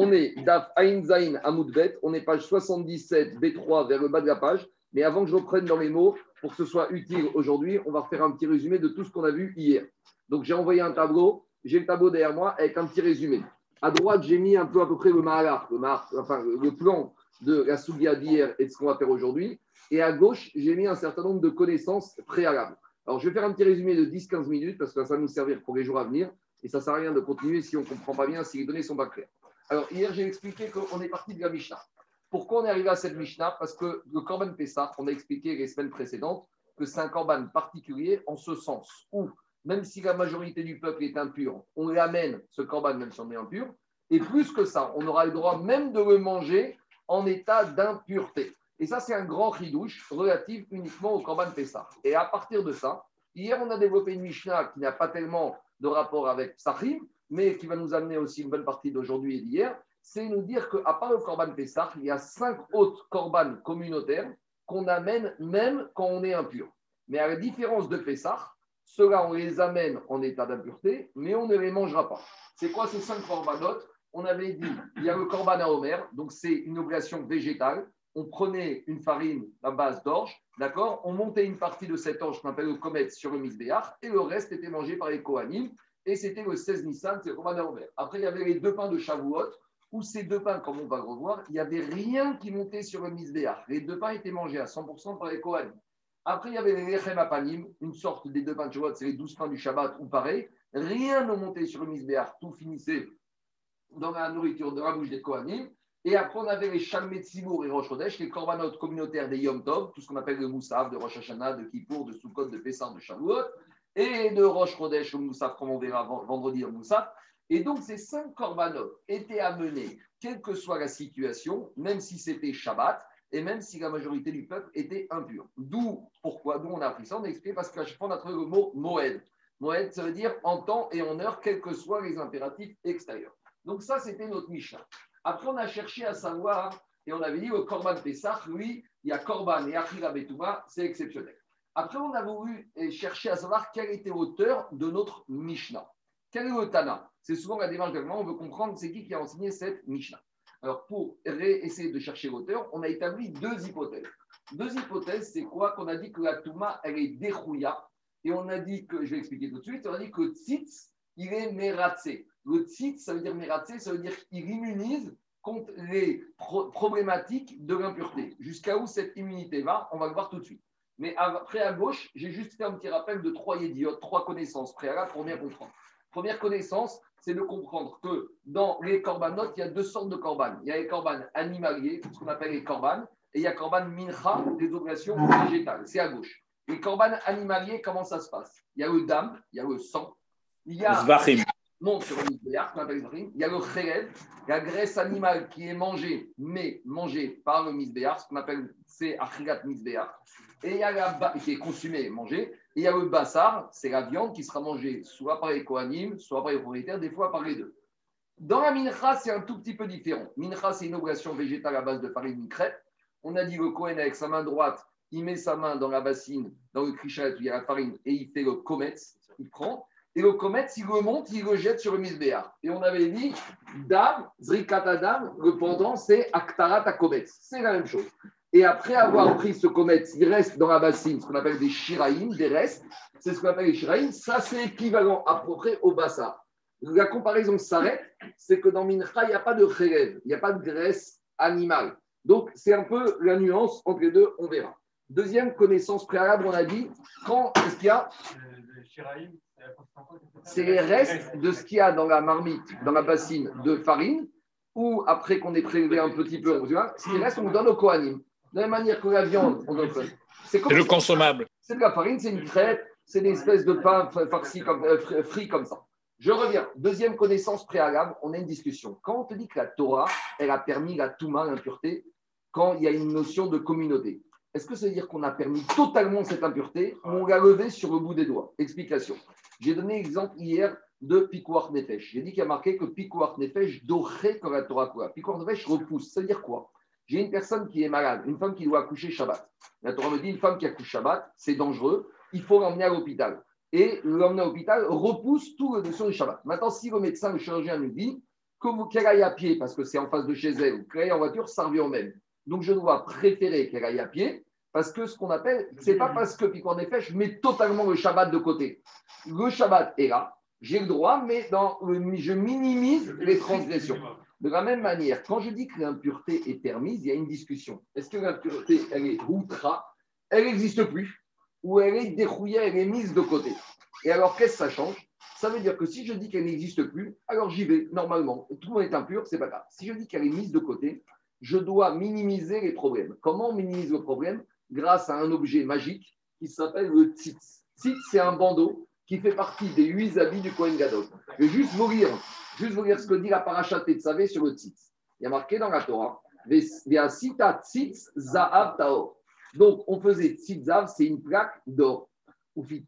On est Daf Ain Zain Amoudbet, on est page 77, B3 vers le bas de la page. Mais avant que je reprenne dans mes mots, pour que ce soit utile aujourd'hui, on va refaire un petit résumé de tout ce qu'on a vu hier. Donc j'ai envoyé un tableau, j'ai le tableau derrière moi avec un petit résumé. À droite, j'ai mis un peu à peu près le mahalar, le, enfin, le plan de la Sougia d'hier et de ce qu'on va faire aujourd'hui. Et à gauche, j'ai mis un certain nombre de connaissances préalables. Alors, je vais faire un petit résumé de 10-15 minutes parce que ça va nous servir pour les jours à venir. Et ça ne sert à rien de continuer si on ne comprend pas bien, si les données ne sont pas claires. Alors, hier, j'ai expliqué qu'on est parti de la Mishnah. Pourquoi on est arrivé à cette Mishnah? Parce que le Korban Pessah, on a expliqué les semaines précédentes que c'est un Korban particulier en ce sens où, même si la majorité du peuple est impur, on l'amène, ce Korban, même si on est impur. Et plus que ça, on aura le droit même de le manger en état d'impureté. Et ça, c'est un grand ridouche relatif uniquement au Korban Pessah. Et à partir de ça, hier, on a développé une Mishnah qui n'a pas tellement de rapport avec Sahim, mais qui va nous amener aussi une bonne partie d'aujourd'hui et d'hier, c'est nous dire qu'à part le Korban Pessah, il y a cinq autres Korban communautaires qu'on amène même quand on est impur. Mais à la différence de Pessah, ceux-là, on les amène en état d'impureté, mais on ne les mangera pas. C'est quoi ces cinq Korbanot? On avait dit, il y a le Korban à Homer, donc c'est une obligation végétale on prenait une farine à base d'orge, d'accord? On montait une partie de cette orge qu'on appelle le comète sur le misbéach, et le reste était mangé par les Kohanim, et c'était le 16 Nissan, c'est Roman Après, il y avait les deux pains de Shavuot, où ces deux pains, comme on va le revoir, il n'y avait rien qui montait sur le misbéach. Les deux pains étaient mangés à 100% par les Kohanim. Après, il y avait les Lechem Apanim, une sorte des deux pains de Shavuot, c'est les 12 pains du Shabbat, ou pareil. Rien ne montait sur le misbéach, tout finissait dans la nourriture de la bouche des Kohanim. Et après, on avait les Shalmet et Rosh Chodesh, les korbanot communautaires des Yom Tov, tout ce qu'on appelle le Moussaf, de Rosh Hashanah, de Kippour, de Sukkot, de Pessah, de Shavuot, et de Rosh Chodesh au Moussaf, comme on verra vendredi au Moussaf. Et donc, ces cinq korbanot étaient amenés, quelle que soit la situation, même si c'était Shabbat, et même si la majorité du peuple était impur. D'où, pourquoi, d'où on a appris ça On a expliqué parce qu'à chaque fois, on a trouvé le mot Moed. Moed, ça veut dire en temps et en heure, quels que soient les impératifs extérieurs. Donc, ça, c'était notre Mishnah. Après, on a cherché à savoir, et on avait dit au Korban Pessah, lui, il y a Korban et Achira Betouma, c'est exceptionnel. Après, on a voulu chercher à savoir quel était l'auteur de notre Mishnah. Quel est le Tana? C'est souvent la démarche on veut comprendre c'est qui qui a enseigné cette Mishnah. Alors, pour essayer de chercher l'auteur, on a établi deux hypothèses. Deux hypothèses, c'est quoi? Qu'on a dit que la Touma, elle est dérouilla, et on a dit que, je vais expliquer tout de suite, on a dit que Tzitz, il est mératsé. Le tzitz, ça veut dire mératsé, ça veut dire qu'il immunise contre les problématiques de l'impureté. Jusqu'à où cette immunité va, on va le voir tout de suite. Mais après, à gauche, j'ai juste fait un petit rappel de trois idiotes, trois connaissances préalables pour bien comprendre. Première connaissance, c'est de comprendre que dans les corbanotes, il y a deux sortes de corbanes. Il y a les corbanes animaliers, ce qu'on appelle les corbanes, et il y a corban mincha, des oblations végétales. C'est à gauche. Les corbanes animaliers, comment ça se passe? Il y a le dam, il y a le sang, il y a monte sur le il y a le khéred, la graisse animale qui est mangée, mais mangée par le misbéar, ce qu'on appelle c'est achigat misbéar, et il y a la qui est consumée et mangée, et il y a le bassar, c'est la viande qui sera mangée soit par les kohanim, soit par les propriétaires, des fois par les deux. Dans la mincha, c'est un tout petit peu différent. Mincha, c'est une obligation végétale à base de farine crêpe. On a dit le Kohen avec sa main droite, il met sa main dans la bassine, dans le krichat où il y a la farine, et il fait le kometz, il prend. Et le comète, s'il remonte, il le jette sur le misbéar. Et on avait dit, dam, zrikatadam, le pendant, c'est aktarat kometz. C'est la même chose. Et après avoir pris ce comète, il reste dans la bassine ce qu'on appelle des shiraïm, des restes. C'est ce qu'on appelle les shiraïm. Ça, c'est équivalent à peu près au bassa. La comparaison s'arrête, c'est que dans Mincha, il n'y a pas de khelev, il n'y a pas de graisse animale. Donc, c'est un peu la nuance entre les deux, on verra. Deuxième connaissance préalable, on a dit, quand est-ce qu'il y a euh, c'est les restes de ce qu'il y a dans la marmite, dans la bassine de farine, ou après qu'on ait prélevé un petit peu, ce qui reste, on donne au Kohanim. De la même manière que la viande, on. C'est le consommable. C'est de la farine, c'est une crêpe, c'est des espèces de pain farci comme, euh, frit comme ça. Je reviens. Deuxième connaissance préalable, on a une discussion. Quand on te dit que la Torah, elle a permis la Touma, l'impureté, quand il y a une notion de communauté, est-ce que ça veut dire qu'on a permis totalement cette impureté ou on l'a levé sur le bout des doigts? Explication. J'ai donné l'exemple hier de Pikuach Nefesh. J'ai dit qu'il y a marqué que Pikuach Nefesh doré comme la Torah quoi. Pikuach Nefesh repousse. Ça veut dire quoi? J'ai une personne qui est malade, une femme qui doit accoucher Shabbat. La Torah me dit une femme qui accouche Shabbat, c'est dangereux, il faut l'emmener à l'hôpital. Et l'emmener à l'hôpital repousse tout le notion du Shabbat. Maintenant, si le médecin, le chirurgien nous dit qu'elle aille à pied parce que c'est en face de chez elle ou qu'elle aille en voiture, ça revient au même. Donc je dois préférer qu'elle aille à pied parce que ce qu'on appelle, c'est pas parce que, puis en effet, je mets totalement le Shabbat de côté. Le Shabbat est là, j'ai le droit, mais dans, je minimise les transgressions. De la même manière, quand je dis que l'impureté est permise, il y a une discussion. Est-ce que l'impureté, elle est outra, elle n'existe plus, ou elle est dérouillée, elle est mise de côté? Et alors, qu'est-ce que ça change? Ça veut dire que si je dis qu'elle n'existe plus, alors j'y vais, normalement. Tout le monde est impur, c'est pas grave. Si je dis qu'elle est mise de côté, je dois minimiser les problèmes. Comment on minimise le problème? Grâce à un objet magique qui s'appelle le tzitz. Tzitz, c'est un bandeau qui fait partie des huit habits du Kohen Gadol. Je vais juste vous lire Juste vous dire ce que dit la paracha Tetzavé sur le tzitz. Il y a marqué dans la Torah, tzitz. Donc, on faisait tzitzav, c'est une plaque d'or. Dessus,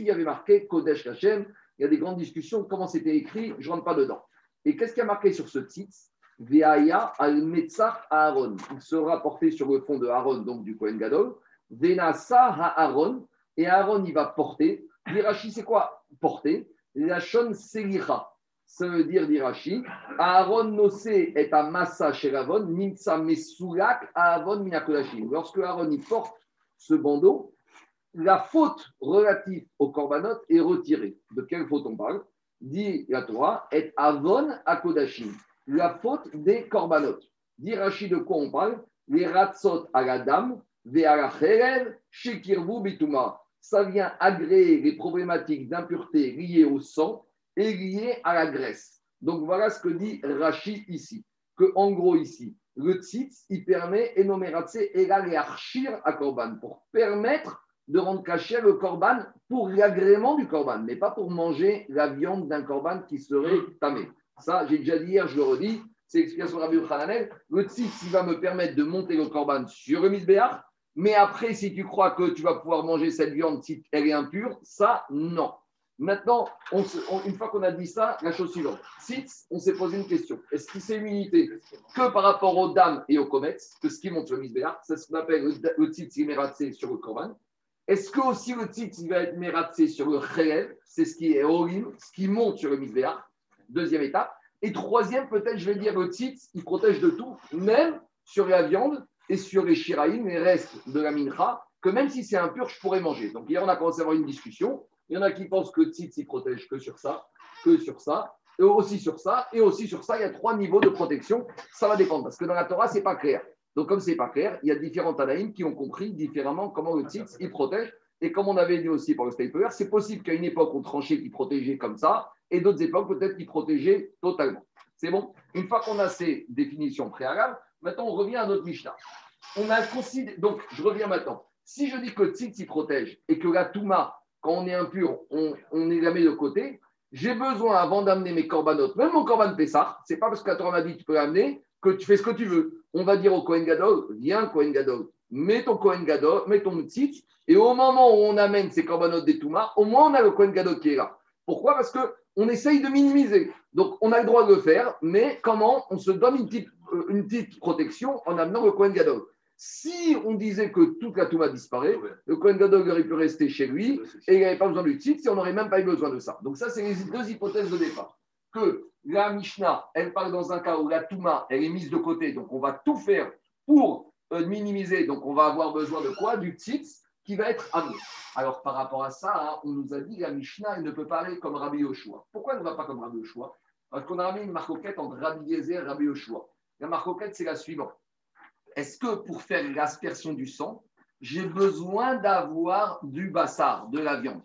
il y avait marqué Kodesh Hashem. Il y a des grandes discussions comment c'était écrit, je ne rentre pas dedans. Et qu'est-ce qui a marqué sur ce tzitz? Veaya al Aaron. Il sera porté sur le fond de Aaron, donc du Kohen Gadol. Venasa Aaron. Et Aaron, il va porter. L'Irachi, c'est quoi Porter? La shon selicha. Ça veut dire, dit Rashi, Aaron nosé est à massa chez Ravon, nimsa mesulak Aaron minakodashim. Lorsque Aaron y porte ce bandeau, la faute relative au korbanot est retirée. De quelle faute on parle? Dit la Torah, est avon à Kodashim. La faute des korbanot. Dit Rashi de quoi on parle? Les ratzot à la dame, ve à la shekirvu bituma ça vient agréer les problématiques d'impureté liées au sang et liées à la graisse. Donc voilà ce que dit Rashi ici. Que en gros ici, le tzitz, il permet énomératse et archir à korban pour permettre de rendre caché le korban pour l'agrément du korban, mais pas pour manger la viande d'un korban qui serait tamé. Ça, j'ai déjà dit hier, je le redis, c'est l'explication de Rabbi Khananel. Le tzitz, il va me permettre de monter le korban sur le misbéach mais après, si tu crois que tu vas pouvoir manger cette viande si elle est impure, ça, non. Maintenant, une fois qu'on a dit ça, la chose suivante. Si on s'est posé une question. Est-ce que c'est une unité que par rapport aux dames et aux comètes, que ce qui monte sur le misbéar, c'est ce qu'on appelle le, titre qui est sur le korban. Est-ce que aussi le titre va être mératsé sur le réel, c'est ce qui est orim, ce qui monte sur le misbéar, deuxième étape. Et troisième, peut-être, je vais dire, le titre, il protège de tout, même sur la viande et sur les shiraïm, les restes de la mincha, que même si c'est impur, je pourrais manger. Donc hier, on a commencé à avoir une discussion. Il y en a qui pensent que tzitz, il protège que sur ça, que sur ça, et aussi sur ça, et aussi sur ça. Il y a trois niveaux de protection. Ça va dépendre, parce que dans la Torah, ce n'est pas clair. Donc comme ce n'est pas clair, il y a différents Tanaïm qui ont compris différemment comment le tzitz, il protège. Et comme on avait dit aussi pour le Staper, c'est possible qu'à une époque, on tranchait qui protégeait comme ça, et d'autres époques, peut-être qui protégeait totalement. C'est bon? Une fois qu'on a ces définitions préalables, Maintenant, on revient à notre Mishnah. On donc, je reviens maintenant. Si je dis que Tzitzi protège et que la Touma, quand on est impur, on, on est la met de côté, j'ai besoin, avant d'amener mes corbanotes, même mon corban Pessah, c'est pas parce que la Torah m'a dit tu peux l'amener que tu fais ce que tu veux. On va dire au Kohen Gadol, viens Kohen Gadol, mets ton Kohen Gadol, mets ton Tzitz, et au moment où on amène ces corbanotes des Touma, au moins on a le Kohen Gadol qui est là. Pourquoi? Parce qu'on essaye de minimiser. Donc on a le droit de le faire, mais comment? On se donne une petite une petite protection en amenant le Kohen Gadol. Si on disait que toute la Touma disparaît, le Kohen Gadol aurait pu rester chez lui et il n'avait pas besoin du titre si on n'aurait même pas eu besoin de ça. Donc ça, c'est les deux hypothèses de départ. Que la Mishnah, elle parle dans un cas où la Touma, elle est mise de côté, donc on va tout faire pour euh, minimiser, donc on va avoir besoin de quoi? Du titre qui va être amené. Alors par rapport à ça, hein, on nous a dit que la Mishnah, elle ne peut parler comme Rabbi Yoshua. Pourquoi elle ne va pas comme Rabbi Yoshua? Parce qu'on a ramené une marcoquette entre Rabbi Yezer et Rabbi Yoshua. La marcoquette, c'est la suivante. Est-ce que pour faire l'aspersion du sang, j'ai besoin d'avoir du bassard, de la viande?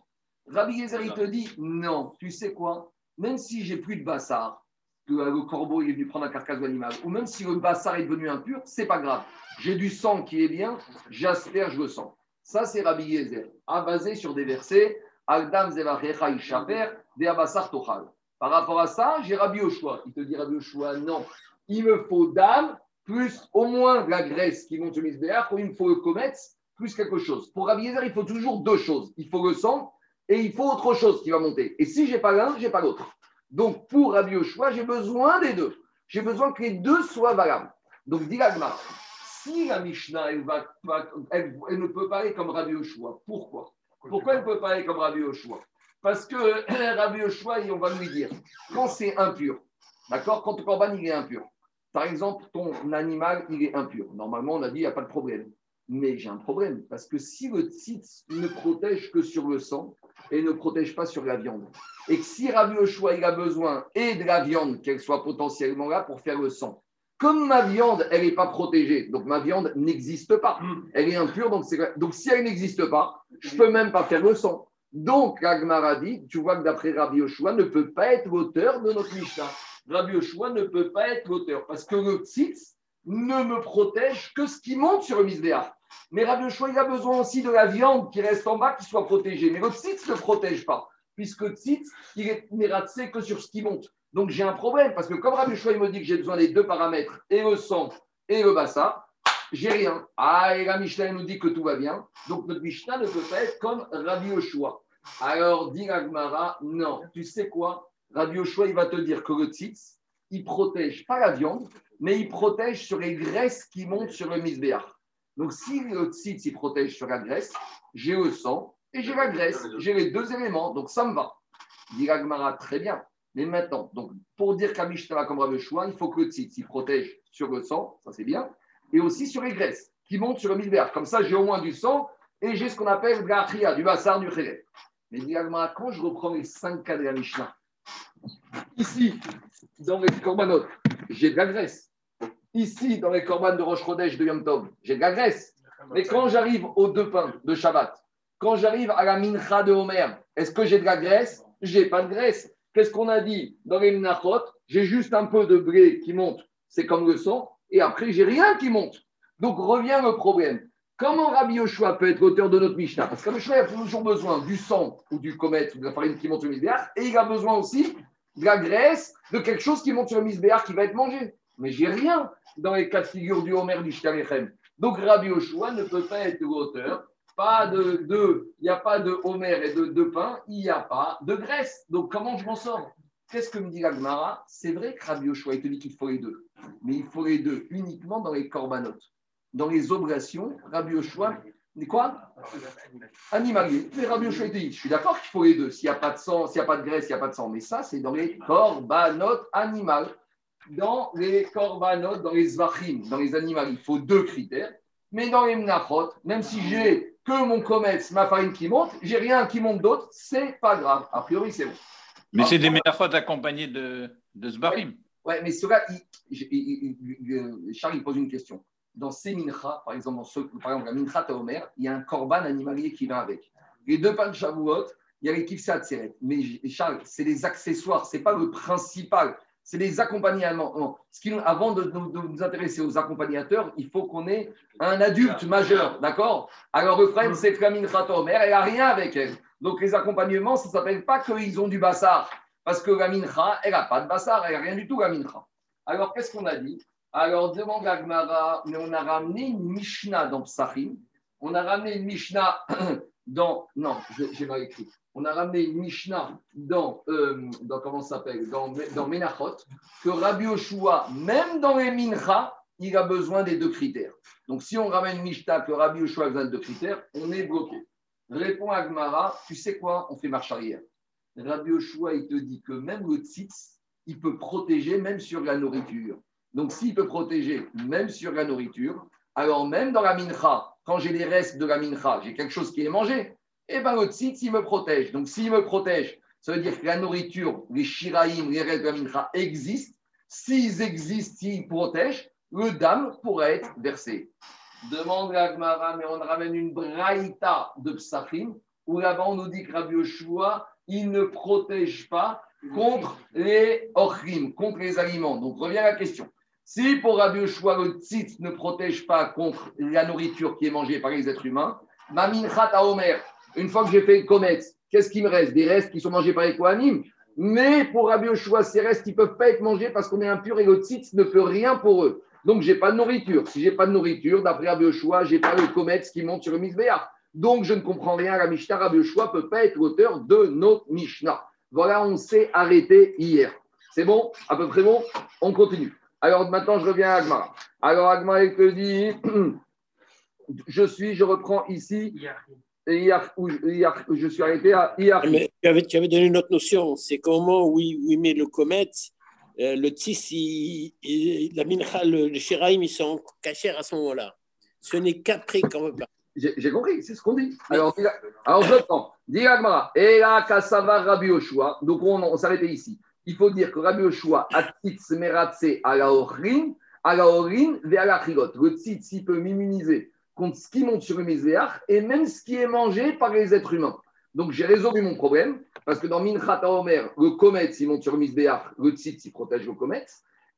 Rabbi Yezer, il te dit non. Tu sais quoi? Même si j'ai plus de bassard, que le corbeau est venu prendre la carcasse de l'animal, ou même si le bassard est devenu impur, c'est pas grave. J'ai du sang qui est bien, j'asperge le sang. Ça, c'est Rabbi Yezer, à basé sur des versets Tochal. Par rapport à ça, j'ai Rabbi Oshua. Il te dit Rabbi Oshua, non il me faut d'âme plus au moins la graisse qui monte sur Misbéach, il me faut le comète plus quelque chose. Pour Rabbi il faut toujours deux choses. Il faut le sang et il faut autre chose qui va monter. Et si je n'ai pas l'un, je n'ai pas l'autre. Donc pour Rabbi Yoshua, j'ai besoin des deux. J'ai besoin que les deux soient valables. Donc dit si la Mishnah, elle, ne peut pas aller comme Rabbi Yoshua, pourquoi? Pourquoi elle ne peut pas aller comme Rabbi Yoshua? Parce que Rabbi Yoshua, on va lui dire, quand c'est impur, d'accord? Quand ton corban, il est impur. Par exemple, ton animal, il est impur. Normalement, on a dit, il n'y a pas de problème. Mais j'ai un problème, parce que si le tzitz ne protège que sur le sang et ne protège pas sur la viande, et que si Rabbi Yoshua, il a besoin et de la viande, qu'elle soit potentiellement là pour faire le sang, comme ma viande, elle n'est pas protégée, donc ma viande n'existe pas. Mm. Elle est impure, donc, donc si elle n'existe pas, je ne peux même pas faire le sang. Donc, Agmara dit, tu vois que d'après Rabbi Yoshua, ne peut pas être l'auteur de notre Mishnah. Rabbi Yoshua ne peut pas être l'auteur parce que le tzitz ne me protège que ce qui monte sur le. Mais Rabbi Yoshua, il a besoin aussi de la viande qui reste en bas qui soit protégée. Mais le tzitz ne protège pas, puisque le tzitz, il est que sur ce qui monte. Donc j'ai un problème, parce que comme Rabbi Choua, me dit que j'ai besoin des deux paramètres, et le sang et le bassin, j'ai rien. Ah, et la Mishnah nous dit que tout va bien. Donc notre Mishnah ne peut pas être comme Rabbi Yoshua. Alors, dit Agmara, non. Tu sais quoi? Rabbi Yoshua, il va te dire que le tzitz, il protège pas la viande, mais il protège sur les graisses qui montent sur le misbéach. Donc, si le tzitz, il protège sur la graisse, j'ai le sang et j'ai la graisse. J'ai les deux éléments, donc ça me va. Dit Agmara, très bien. Mais maintenant, donc, pour dire qu'Amishtara comme Rabbi Choua, il faut que le tzitz, protège sur le sang, ça c'est bien, et aussi sur les graisses qui montent sur le misbéach. Comme ça, j'ai au moins du sang et j'ai ce qu'on appelle de du bassar, du khélé. Mais quand je reprends les cinq cas de la Mishnah, ici, dans les korbanot, j'ai de la graisse. Ici, dans les korban de Chodesh de Yom Tov, j'ai de la graisse. Mais quand j'arrive aux deux pains de Shabbat, quand j'arrive à la mincha de Homer, est-ce que j'ai de la graisse? J'ai pas de graisse. Qu'est-ce qu'on a dit dans les minachot? J'ai juste un peu de blé qui monte, c'est comme le sang, et après, j'ai rien qui monte. Donc revient le problème. Comment Rabbi Yoshua peut être auteur de notre Mishnah? Parce que Rabbi Yoshua a toujours besoin du sang ou du comète ou de la farine qui monte le misbéach, et il a besoin aussi de la graisse, de quelque chose qui monte sur le misbéach qui va être mangé. Mais j'ai rien dans les quatre figures du Homer du Shkalechem. Donc Rabbi Yoshua ne peut pas être l'auteur pas de, il n'y a pas de Homer et de, de pain, il n'y a pas de graisse. Donc comment je m'en sors? Qu'est-ce que me dit l'Agmara C'est vrai que Rabbi Yoshua, il te dit qu'il faut les deux, mais il faut les deux uniquement dans les corbanotes. Dans les oblations, Rabbi Yoshua, quoi Animalier. Mais Rabbi Yoshua, il dit, je suis d'accord qu'il faut les deux. S'il n'y a pas de sang, s'il n'y a pas de graisse, il n'y a pas de sang. Mais ça, c'est dans les corbanotes animales. Dans les corbanotes, dans les zvachim, dans les animaux, il faut deux critères. Mais dans les mnachot, même si j'ai que mon comète, ma farine qui monte, j'ai rien qui monte d'autre, c'est pas grave. A priori, c'est bon. Mais c'est des métaphores accompagnées de, de Zbarim. Oui, mais cela, Charles il pose une question. Dans ces minchas, par exemple, par exemple, la mincha Taomer, il y a un korban animalier qui va avec. Les deux pains de Shavuot, il y a l'équipe Seret. Mais Charles, c'est les accessoires, c'est pas le principal c'est les accompagnements. Avant de, nous intéresser aux accompagnateurs, il faut qu'on ait un adulte majeur, d'accord? Alors problème, c'est que la mincha elle n'a rien avec elle. Donc les accompagnements, ça ne s'appelle pas qu'ils ont du bassar, parce que la mincha, elle n'a pas de bassar, elle n'a rien du tout, la mincha. Alors qu'est-ce qu'on a dit? Alors demande à Gmara, mais on a ramené une Mishnah dans Psachim, on a ramené une Mishnah dans. Non, j'ai mal écrit on a ramené une Mishnah dans, euh, dans comment s'appelle, dans, dans Menachot, que Rabbi Yoshua, même dans les Mincha, il a besoin des deux critères. Donc, si on ramène une Mishnah que Rabbi Yoshua a besoin de deux critères, on est bloqué. Répond Agmara, tu sais quoi On fait marche arrière. Rabbi Yoshua, il te dit que même le tzitz, il peut protéger même sur la nourriture. Donc, s'il peut protéger même sur la nourriture, alors même dans la mincha, quand j'ai des restes de la mincha, j'ai quelque chose qui est mangé, et eh bien le tzitz, il me protège. Donc s'il me protège, ça veut dire que la nourriture, les shiraïm, les règles de la mincha existent. S'ils existent, s'ils protègent, le dam pourrait être versé. Demande la Gmara, mais on ramène une braïta de Psachim, où là-bas on nous dit que Rabbi Yoshua, il ne protège pas contre les ochrim, contre les aliments. Donc revient la question. Si pour Rabbi Yoshua, le tzitz ne protège pas contre la nourriture qui est mangée par les êtres humains, ma mincha à Omer, une fois que j'ai fait le comète, qu'est-ce qui me reste? Des restes qui sont mangés par les Kohanim. Mais pour Rabbi Yoshua, ces restes, ils ne peuvent pas être mangés parce qu'on est impur et le tzitz ne peut rien pour eux. Donc, je n'ai pas de nourriture. Si je n'ai pas de nourriture, d'après Rabbi Yoshua, je n'ai pas le comète qui monte sur le. Donc, je ne comprends rien la Mishnah. Rabbi Yoshua ne peut pas être l'auteur de notre Mishnah. Voilà, on s'est arrêté hier. C'est bon? À peu près bon? On continue. Alors, maintenant, je reviens à Agma. Alors, Agma, il te dit je suis, je reprends ici je suis arrêté à hier. Mais tu avais, tu avais donné une autre notion. C'est qu'au moment où il, où il met le comet, euh, le tis, la mincha, le, le shiraim, ils sont cachés à ce moment-là. Ce n'est qu'après qu'on veut pas. J'ai compris, c'est ce qu'on dit. Alors, alors je prends. Dis Agmara. Et là, Kassava Rabbi Yoshua. Donc, on, on s'arrêtait ici. Il faut dire que Rabbi Yoshua a tzitz meratse à la orin, à la orin, vers la chilote. Le tzitz, il peut m'immuniser contre ce qui monte sur le misbéach et même ce qui est mangé par les êtres humains. Donc, j'ai résolu mon problème parce que dans Minchat Omer, le comète, s'il monte sur le misbéach, le tzitz, il protège le comète.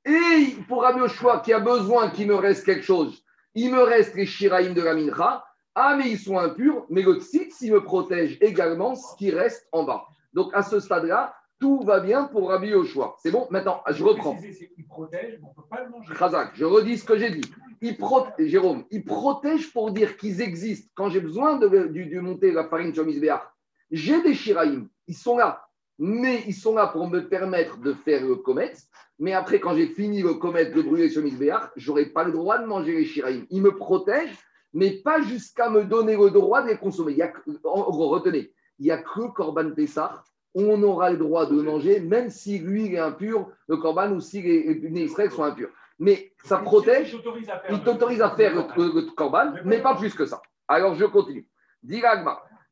Et pour Rabbi Yoshua, qui a besoin qu'il me reste quelque chose, il me reste les shiraïm de la mincha. Ah, mais ils sont impurs, mais le tzitz, il me protège également ce qui reste en bas. Donc, à ce stade-là, tout va bien pour Rabbi Yoshua. C'est bon Maintenant, je reprends. Il protège, on ne peut pas le manger. Khazak, je redis ce que j'ai dit. Il pro- Jérôme, il protège pour dire qu'ils existent. Quand j'ai besoin de, de- de monter la farine sur Misbéach, j'ai des shiraïm. Ils sont là. Mais ils sont là pour me permettre de faire le comète. Mais après, quand j'ai fini le comète de brûler sur Misbéach, je n'aurai pas le droit de manger les shiraïm. Ils me protègent, mais pas jusqu'à me donner le droit de les consommer. Il y a, retenez, il n'y a que Corban Pessah on aura le droit de manger, même si lui il est impur, le Corban, ou si les, Israël sont impurs. Mais ça protège. Il t'autorise à faire. Le, korban, mais pas plus que ça. Alors je continue. Dit.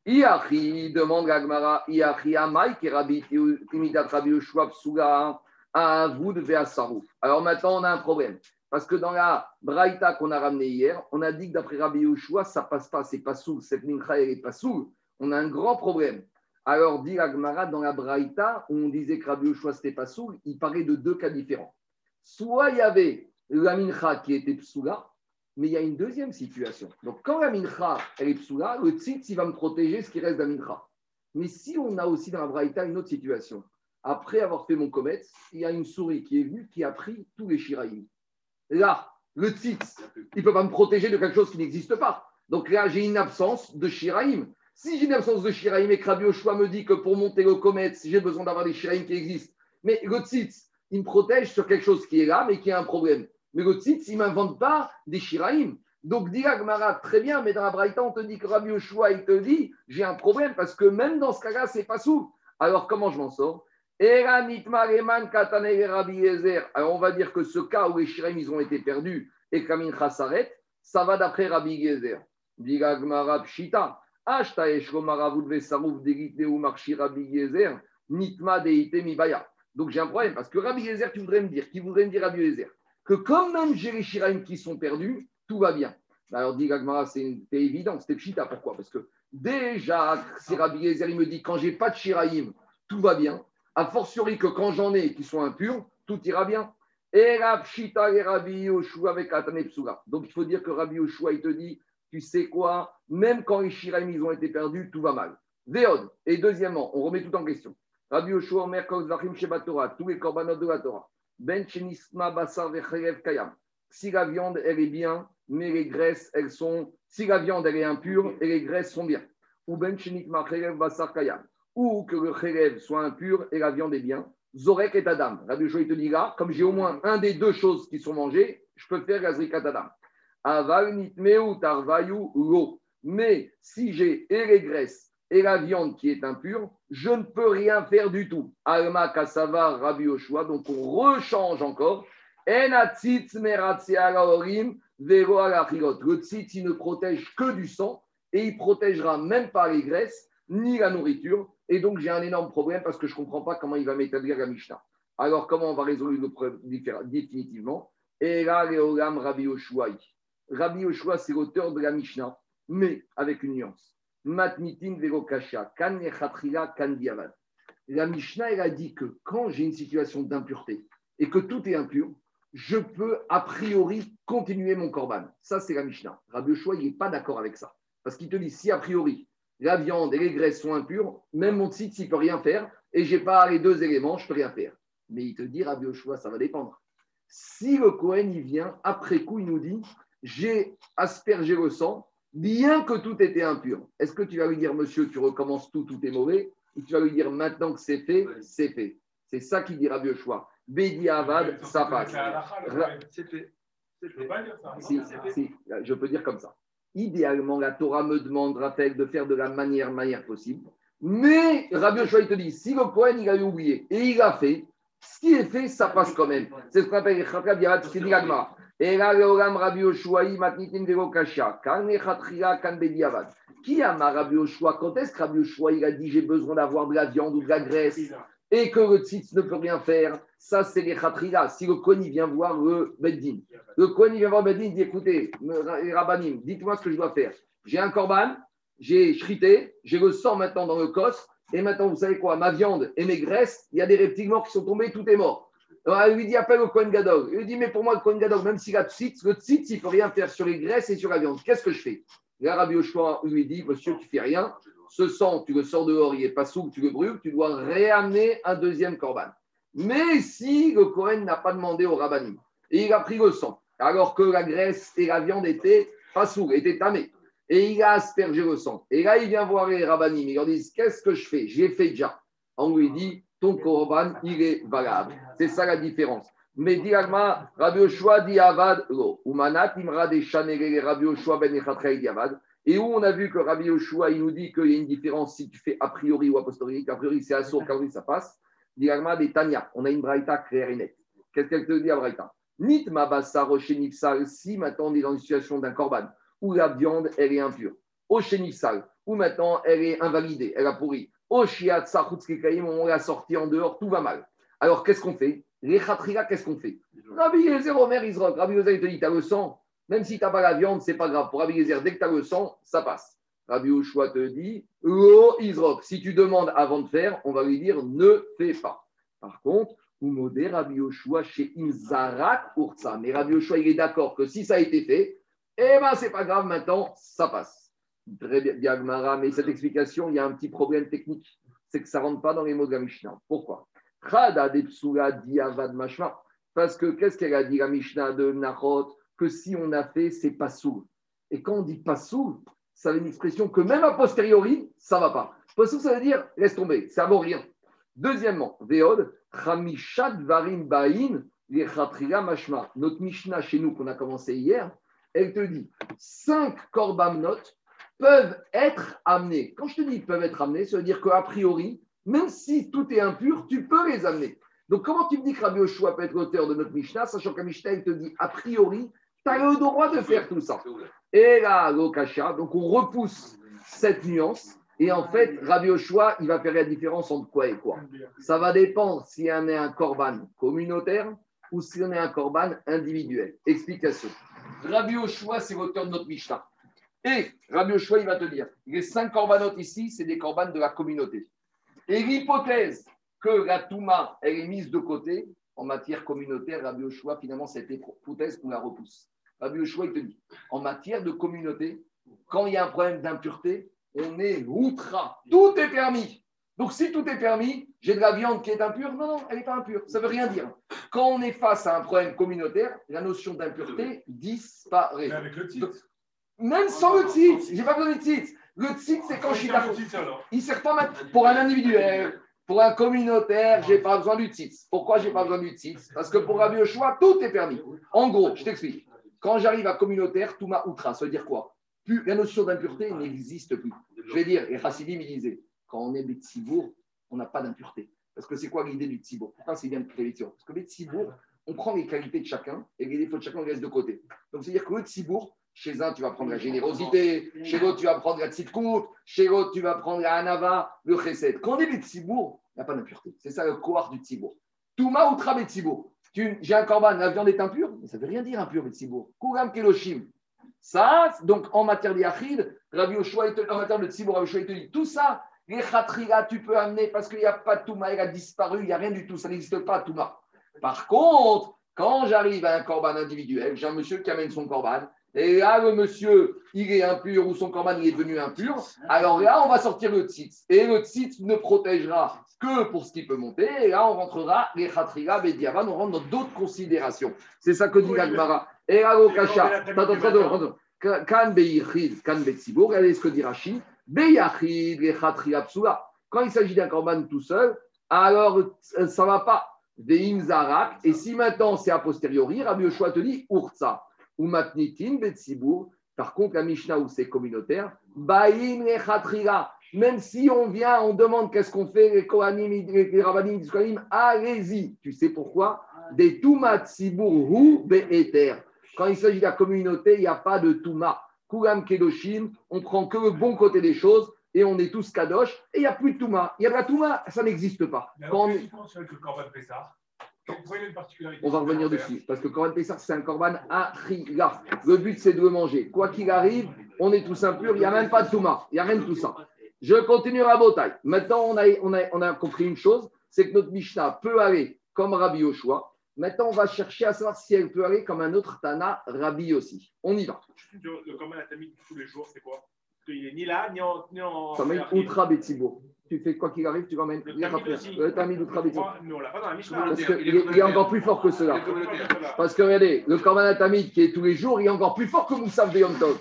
Iachi demande l'Agmara. Iachi Amai qui rabbi Timidat Rabbi Yoshua Psuga à vous de Veasarouf. Alors maintenant on a un problème. Parce que dans la Braïta qu'on a ramenée hier, on a dit que d'après Rabbi Yoshua, ça passe pas, c'est pas sourd. Cette mincha, elle est pas sourd. On a un grand problème. Alors, dit l'Agmara, dans la Braïta, où on disait que Rabbi Yoshua, c'était pas sourd, il parlait de deux cas différents. Soit il y avait la mincha qui était psoula, mais il y a une deuxième situation. Donc, quand la mincha elle est psoula, le tzitz, il va me protéger ce qui reste de la mincha. Mais si on a aussi dans la Braïta une autre situation, après avoir fait mon comète, il y a une souris qui est venue qui a pris tous les shiraïm. Là, le tzitz, il ne peut pas me protéger de quelque chose qui n'existe pas. Donc là, j'ai une absence de shiraïm. Si j'ai une absence de shiraïm et que Rabbi Yoshua me dit que pour monter le comète, j'ai besoin d'avoir des shiraïm qui existent, mais le il me protège sur quelque chose qui est là, mais qui a un problème. Mais le il ne m'invente pas des shiraïm. Donc, dit Agmara, très bien, mais dans la Braïta, on te dit que Rabbi Yoshua, il te dit, j'ai un problème, parce que même dans ce cas-là, c'est pas sous. Alors, comment je m'en sors? Alors, on va dire que ce cas où les shiraïm, ils ont été perdus et Kamin s'arrête, ça va d'après Rabbi Yezer. Dit Agmara Pshita. Rabbi. Nitma. Donc, j'ai un problème, parce que Rabbi Yezer, tu voudrais me dire, qui voudrait me dire Rabbi Yezer que comme même j'ai les shiraïm qui sont perdus, tout va bien. Alors, dit Gagmara, c'est évident, c'était Pshita. Pourquoi? Parce que déjà, si Rabbi Yezer, il me dit, quand j'ai pas de shiraïm, tout va bien. A fortiori que quand j'en ai qui sont impurs, tout ira bien. Et Pshita et Rabbi Yoshua avec Atane. Donc, il faut dire que Rabbi Yoshua, il te dit, tu sais quoi? Même quand les shiraïm, ils ont été perdus, tout va mal. Véod. Et deuxièmement, on remet tout en question. Rabbi Yoshua, Omer, Kozvachim, Sheba Torah, tous les korbanot de la Torah. Ben Chenisma, Basar, Vecherev, Kayam. Si la viande, elle est bien, mais les graisses, elles sont. Si la viande, elle est impure, et les graisses sont bien. Ou Ben Chenikma, Cherev, Basar, Kayam. Ou que le Cherev soit impur et la viande est bien. Zorek et Adam. Rabbi Yoshua, il te dit là, comme j'ai au moins un des deux choses qui sont mangées, je peux faire Gazrikat Adam. Aval, Nitmeu, Tarvayu, Lo. Mais si j'ai et les graisses et la viande qui est impure, je ne peux rien faire du tout. Alma Kassava Rabbi Yoshua, donc on rechange encore. Le tzitz, il ne protège que du sang et il protégera même pas les graisses ni la nourriture. Et donc j'ai un énorme problème parce que je ne comprends pas comment il va m'établir la Mishnah. Alors comment on va résoudre le problème définitivement? Rabbi Yoshua, c'est l'auteur de la Mishnah, mais avec une nuance. Kan Kan Diavad. La Mishnah, elle a dit que quand j'ai une situation d'impureté et que tout est impur, je peux a priori continuer mon korban. Ça, c'est la Mishnah. Rabbi Yoshua, il n'est pas d'accord avec ça. Parce qu'il te dit, si a priori, la viande et les graisses sont impures, même mon site, il ne peut rien faire, et je n'ai pas les deux éléments, je ne peux rien faire. Mais il te dit, Rabbi Yoshua, ça va dépendre. Si le Cohen, il vient, après coup, il nous dit, j'ai aspergé le sang, bien que tout était impur. Est-ce que tu vas lui dire, monsieur, tu recommences tout, tout est mauvais Ou tu vas lui dire, maintenant que c'est fait, c'est fait? C'est ça qu'il dit Rabbi Yoshua. Bédi Avad, ça passe. C'est fait. Je peux pas dire ça. Si, si, je peux dire comme ça. idéalement, la Torah me demande, Raphaël, de faire de la manière, manière possible. Mais Rabbi Yoshua, il te dit, si le Cohen, il a oublié et il a fait, ce qui est fait, ça passe quand même. C'est ce qu'on appelle Chatrila Diavad, c'est l'agma. Et là. Qui a ma Rabbi Yoshua? Quand est-ce que Rabbi Yoshua, il a dit, j'ai besoin d'avoir de la viande ou de la graisse et que le tzitz ne peut rien faire, ça c'est les khatriga. Si le Kohen vient voir le Beddin, le Kohen vient voir le Beddin, il dit écoutez, Rabbanim, dites-moi ce que je dois faire. J'ai un korban, j'ai shrité, j'ai le sang maintenant dans le cos, et maintenant vous savez quoi, ma viande et mes graisses, il y a des reptiles morts qui sont tombés, tout est mort. Elle lui dit appelle au Kohen Gadol. Il lui dit mais pour moi le Kohen Gadol, même s'il a tzitz, le tzitz il ne peut rien faire sur les graisses et sur la viande. Qu'est-ce que je fais? L'Arabie Oshua lui dit monsieur tu fais rien, ce sang, tu le sors dehors, il n'est pas souple, tu le brûles, tu dois réamener un deuxième corban. Mais si le Cohen n'a pas demandé au rabbanim et il a pris le sang, alors que la graisse et la viande étaient pas souples, étaient tamées, et il a aspergé le sang, et là il vient voir les rabbanim, ils leur disent Qu'est-ce que je fais? J'ai fait déjà. On lui dit Ton corban, il est valable. C'est ça la différence. Mais dit Rabbi Oshua dit Avad. Umanat imra de Rabbi Oshua ben Avad. Et où on a vu que Rabbi Yoshua, il nous dit qu'il y a une différence si tu fais a priori ou a qu'a priori c'est assourd, qu'a priori ça passe. Diagma des Tania, on a une braïta claire et nette. Qu'est-ce qu'elle te dit à braïta? Nit mabassa nifsal, si maintenant on est dans une situation d'un korban, où la viande, elle est impure. nifsal, où maintenant elle est invalidée, elle a pourri. Oshiat on l'a sortie en dehors, tout va mal. Alors qu'est-ce qu'on fait? Les khatriga, qu'est-ce qu'on fait? Rabbi Yezer Omer Israël, Rabbi Yezer, il te dit, t'as le sang même si tu n'as pas la viande, c'est pas grave. Pour Rabbi Gezer, dès que tu as le sang, ça passe. Rabbi Ushua te dit, oh Israël, si tu demandes avant de faire, on va lui dire ne fais pas. Par contre, Umode Rabbi Yoshua chez Imzarak Urza. Mais Rabbi Yoshua, il est d'accord que si ça a été fait, eh ben c'est pas grave, maintenant, ça passe. Très bien, mais cette explication, il y a un petit problème technique. C'est que ça ne rentre pas dans les mots de la Mishnah. Pourquoi? Parce que qu'est-ce qu'elle a dit la Mishnah de Nahot que si on a fait, c'est pas sourd. Et quand on dit pas sourd, ça veut une expression que même a posteriori, ça va pas. Pas sourd, ça veut dire laisse tomber, ça vaut rien. Deuxièmement, Veod, Varim Bain. Notre Mishnah chez nous qu'on a commencé hier, elle te dit cinq korbamnot peuvent être amenés. Quand je te dis peuvent être amenés, ça veut dire qu'a priori, même si tout est impur, tu peux les amener. Donc, comment tu me dis que Rabbi Oshua peut être l'auteur de notre Mishnah, sachant que Mishnah, il te dit a priori, tu as le droit de faire tout ça. Et là, l'okasha, donc on repousse cette nuance. Et en fait, Rabbi Oshua, il va faire la différence entre quoi et quoi. Ça va dépendre si on est un korban communautaire ou si on est un korban individuel. Explication. Rabbi Oshua, c'est l'auteur de notre Mishnah. Et Rabbi Oshua, il va te dire, les cinq korbanotes ici, c'est des korbanes de la communauté. Et l'hypothèse que la Touma, elle est mise de côté, en matière communautaire, Rabbi Oshua, finalement, cette hypothèse, on la repousse. Rabbi Yoshua, il te dit, en matière de communauté, quand il y a un problème d'impureté, on est outra. Tout est permis. Donc, si tout est permis, j'ai de la viande qui est impure. Non, non, elle n'est pas impure. Ça ne veut rien dire. Quand on est face à un problème communautaire, la notion d'impureté disparaît. Mais avec le titre. Même sans le titre. J'ai pas besoin de titre. Le titre, c'est quand je suis d'accord. Il ne sert pas pour un individuel. Pour un communautaire, je n'ai pas besoin du titre. Pourquoi je n'ai pas besoin du titre? Parce que pour Rabbi Yoshua, tout est permis. En gros, je t'explique. Quand j'arrive à communautaire, tout ma outra, ça veut dire quoi? Plus, La notion d'impureté n'existe plus. Je vais dire, et Hassidim me disait, quand on est Betsibourg, on n'a pas d'impureté. Parce que c'est quoi l'idée du Tzibourg? Pourquoi c'est bien de Parce que Betsibourg, on prend les qualités de chacun et les défauts de chacun, on les laisse de côté. Donc c'est-à-dire que le Tzibourg, chez un, tu vas prendre la générosité, chez l'autre, tu vas prendre la tzitkout, chez l'autre, tu vas prendre la hanava, le chesed. Quand on est Betsibourg, il n'y a pas d'impureté. C'est ça le coar du Tzibourg. Touma outra Betsibourg j'ai un corban, la viande est impure, mais ça ne veut rien dire impur, Betsibour. Kouram Keloshim. Ça, donc en matière d'Yachid, Rabbi Yoshua, en matière de Tzibour, Rabbi Yoshua, te dit tout ça, les khatriga, tu peux amener parce qu'il n'y a pas de Touma, il a disparu, il n'y a rien du tout, ça n'existe pas, Touma. Par contre, quand j'arrive à un corban individuel, j'ai un monsieur qui amène son corban, et là, le monsieur, il est impur ou son corban il est devenu impur, alors là, on va sortir le tzitz. Et le tzitz ne protégera que pour ce qui peut monter. Et là, on rentrera, les khatriga, Bediavan, on rentre dans d'autres considérations. C'est ça que dit Gagmara. Et là, kasha, kan beichid, kan betsibour, regardez ce que dit Rachid. Beyachid, les khatriga psula. Quand il s'agit d'un corban tout seul, alors ça ne va pas. Veim zarak. Et si maintenant c'est a posteriori, Rabbi Yoshua te dit urtsa ou matnitin betsibour, Par contre, la Mishnah où c'est communautaire, Rechatrila, même si on vient, on demande qu'est-ce qu'on fait, les Kohanim, les Rabbanim, les Kohanim, allez-y. Tu sais pourquoi? Des Toumat Sibur Hu Be'eter. Quand il s'agit de la communauté, il n'y a pas de Touma. Kulam Kedoshim, on prend que le bon côté des choses et on est tous Kadosh et il n'y a plus de Touma. Il y a de la Touma, ça n'existe pas. Quand on- qu'on fait avec On va revenir dessus. Parce que Corban Pessah, c'est un Corban Achila. Le but, c'est de le manger. Quoi qu'il arrive, on est tous impurs. Il n'y a même pas de Touma. Il n'y a rien de tout ça. Je continue à Botaï. Maintenant, on a, on, a, on a compris une chose c'est que notre Mishnah peut aller comme Rabbi Yoshua. Maintenant, on va chercher à savoir si elle peut aller comme un autre Tana, Rabbi aussi. On y va. Le Corban Atamique tous les jours, c'est quoi? Qu'il est ni là, ni en. Ni en Ça met Outra. Tu fais quoi qu'il arrive, tu l'emmènes. Le Tamid aussi. Le Tamid Outra Betsibo. Mais on l'a pas dans la Mishnah. Parce qu'il est, il est encore plus fort que cela. Parce que regardez, le Korban Atamid qui est tous les jours, il est encore plus fort que Moussaf de Yom Tov.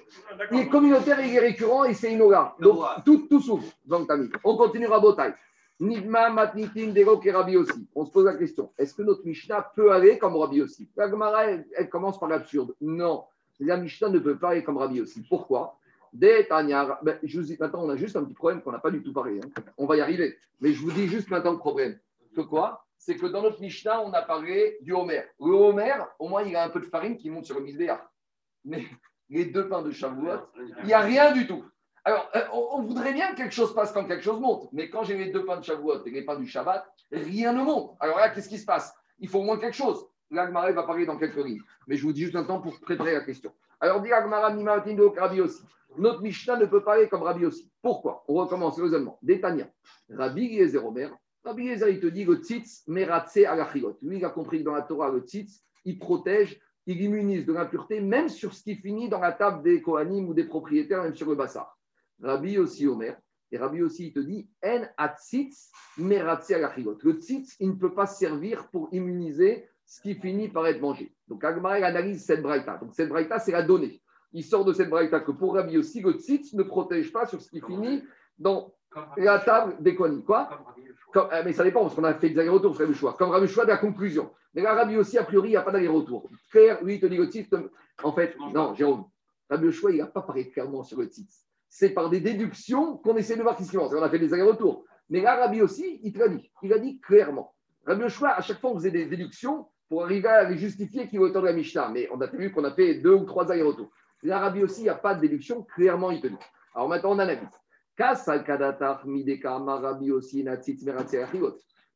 Il est communautaire, il est récurrent et c'est Inoga. Donc tout, tout s'ouvre dans le Tamid. On continue à Botaï. Nidma, Matnitin, Derok et Rabbi aussi. On se pose la question est-ce que notre Mishnah peut aller comme Rabbi aussi La Gemara, elle, elle commence par l'absurde. Non, la Mishnah ne peut pas aller comme Rabbi aussi. Pourquoi? Je vous dis, maintenant, on a juste un petit problème qu'on n'a pas du tout parlé. hein. On va y arriver. Mais je vous dis juste maintenant le problème. Que quoi? C'est que dans notre Mishnah, on a parlé du Homer. Le Homer, au moins, il a un peu de farine qui monte sur le misbéach. Mais les deux pains de Shavuot, il n'y a rien du tout. Alors, euh, on, voudrait bien que quelque chose passe quand quelque chose monte. Mais quand j'ai les deux pains de Shavuot et les pains du Shabbat, rien ne monte. Alors là, qu'est-ce qui se passe? Il faut au moins quelque chose. L'Agmara va parler dans quelques lignes. Mais je vous dis juste un temps pour préparer la question. Alors, dit Agmara, Mimatindo, Rabbi aussi. Notre Mishnah ne peut pas aller comme Rabbi aussi. Pourquoi? On recommence raisonnement. Détania. Rabbi Eliezer Omer. Rabbi Eliezer, il te dit le tzitz meratse alachilot. Lui, il a compris que dans la Torah, le tzitz, il protège, il immunise de l'impureté, même sur ce qui finit dans la table des Kohanim ou des propriétaires, même sur le bassar. Rabbi aussi Omer. Et Rabbi aussi, il te dit En atzitz meratse alachilot. Le tzitz, il ne peut pas servir pour immuniser ce qui finit par être mangé. Donc, Agmara il analyse cette braïta. Donc, cette braïta, c'est la donnée. Il sort de cette braïta que pour Rabbi aussi, le tzitz ne protège pas sur ce qui finit dans la table des Kohanim. Quoi comme- euh, mais ça dépend, parce qu'on a fait des allers-retours, c'est le choix. Comme Rabbi choix de la conclusion. Mais là, Rabbi aussi, a priori, il n'y a pas d'aller-retour. Claire, lui, il te dit le. En fait, non, Jérôme, Rabbi choix, il n'a pas parlé clairement sur le. C'est par des déductions qu'on essaie de voir ce qui se passe. On a fait des allers-retours. Mais là, Rabbi aussi, il te l'a dit. Il a dit clairement. Rabbi choix, à chaque fois, on faisait des déductions pour arriver à justifier qu'il est auteur de la Mishnah. Mais on a vu qu'on a fait deux ou trois allers-retours. Là, Rabbi aussi, il n'y a pas de déduction. Clairement, il te dit. Alors maintenant, on analyse.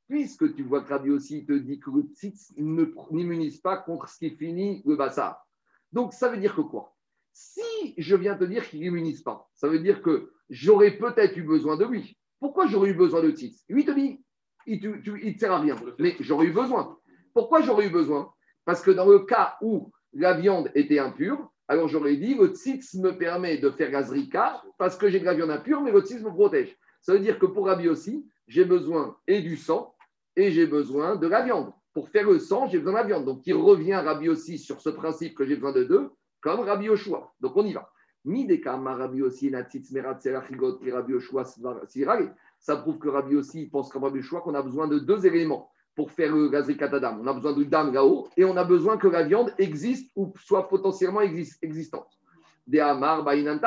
Puisque tu vois que Rabbi aussi te dit que le tzitz n'immunise pas contre ce qui finit le bassar. Donc ça veut dire que quoi? Si je viens te dire qu'il n'immunise pas, ça veut dire que j'aurais peut-être eu besoin de lui. Pourquoi j'aurais eu besoin de tzitz? Lui il te dit, il ne te sert à rien, mais j'aurais eu besoin. Pourquoi j'aurais eu besoin? Parce que dans le cas où la viande était impure, alors j'aurais dit, le tzitz me permet de faire gazrika parce que j'ai de la viande impure, mais le tzitz me protège. Ça veut dire que pour Rabbi aussi, j'ai besoin et du sang et j'ai besoin de la viande. Pour faire le sang, j'ai besoin de la viande. Donc il revient Rabbi aussi sur ce principe que j'ai besoin de deux, comme Rabbi Yoshua. Donc on y va. Ça prouve que Rabbi aussi pense comme Rabbi Yoshua qu'on a besoin de deux éléments pour faire le gazrikatadam. On a besoin du dam là-haut et on a besoin que la viande existe ou soit potentiellement exis- existante. Des amar bainan.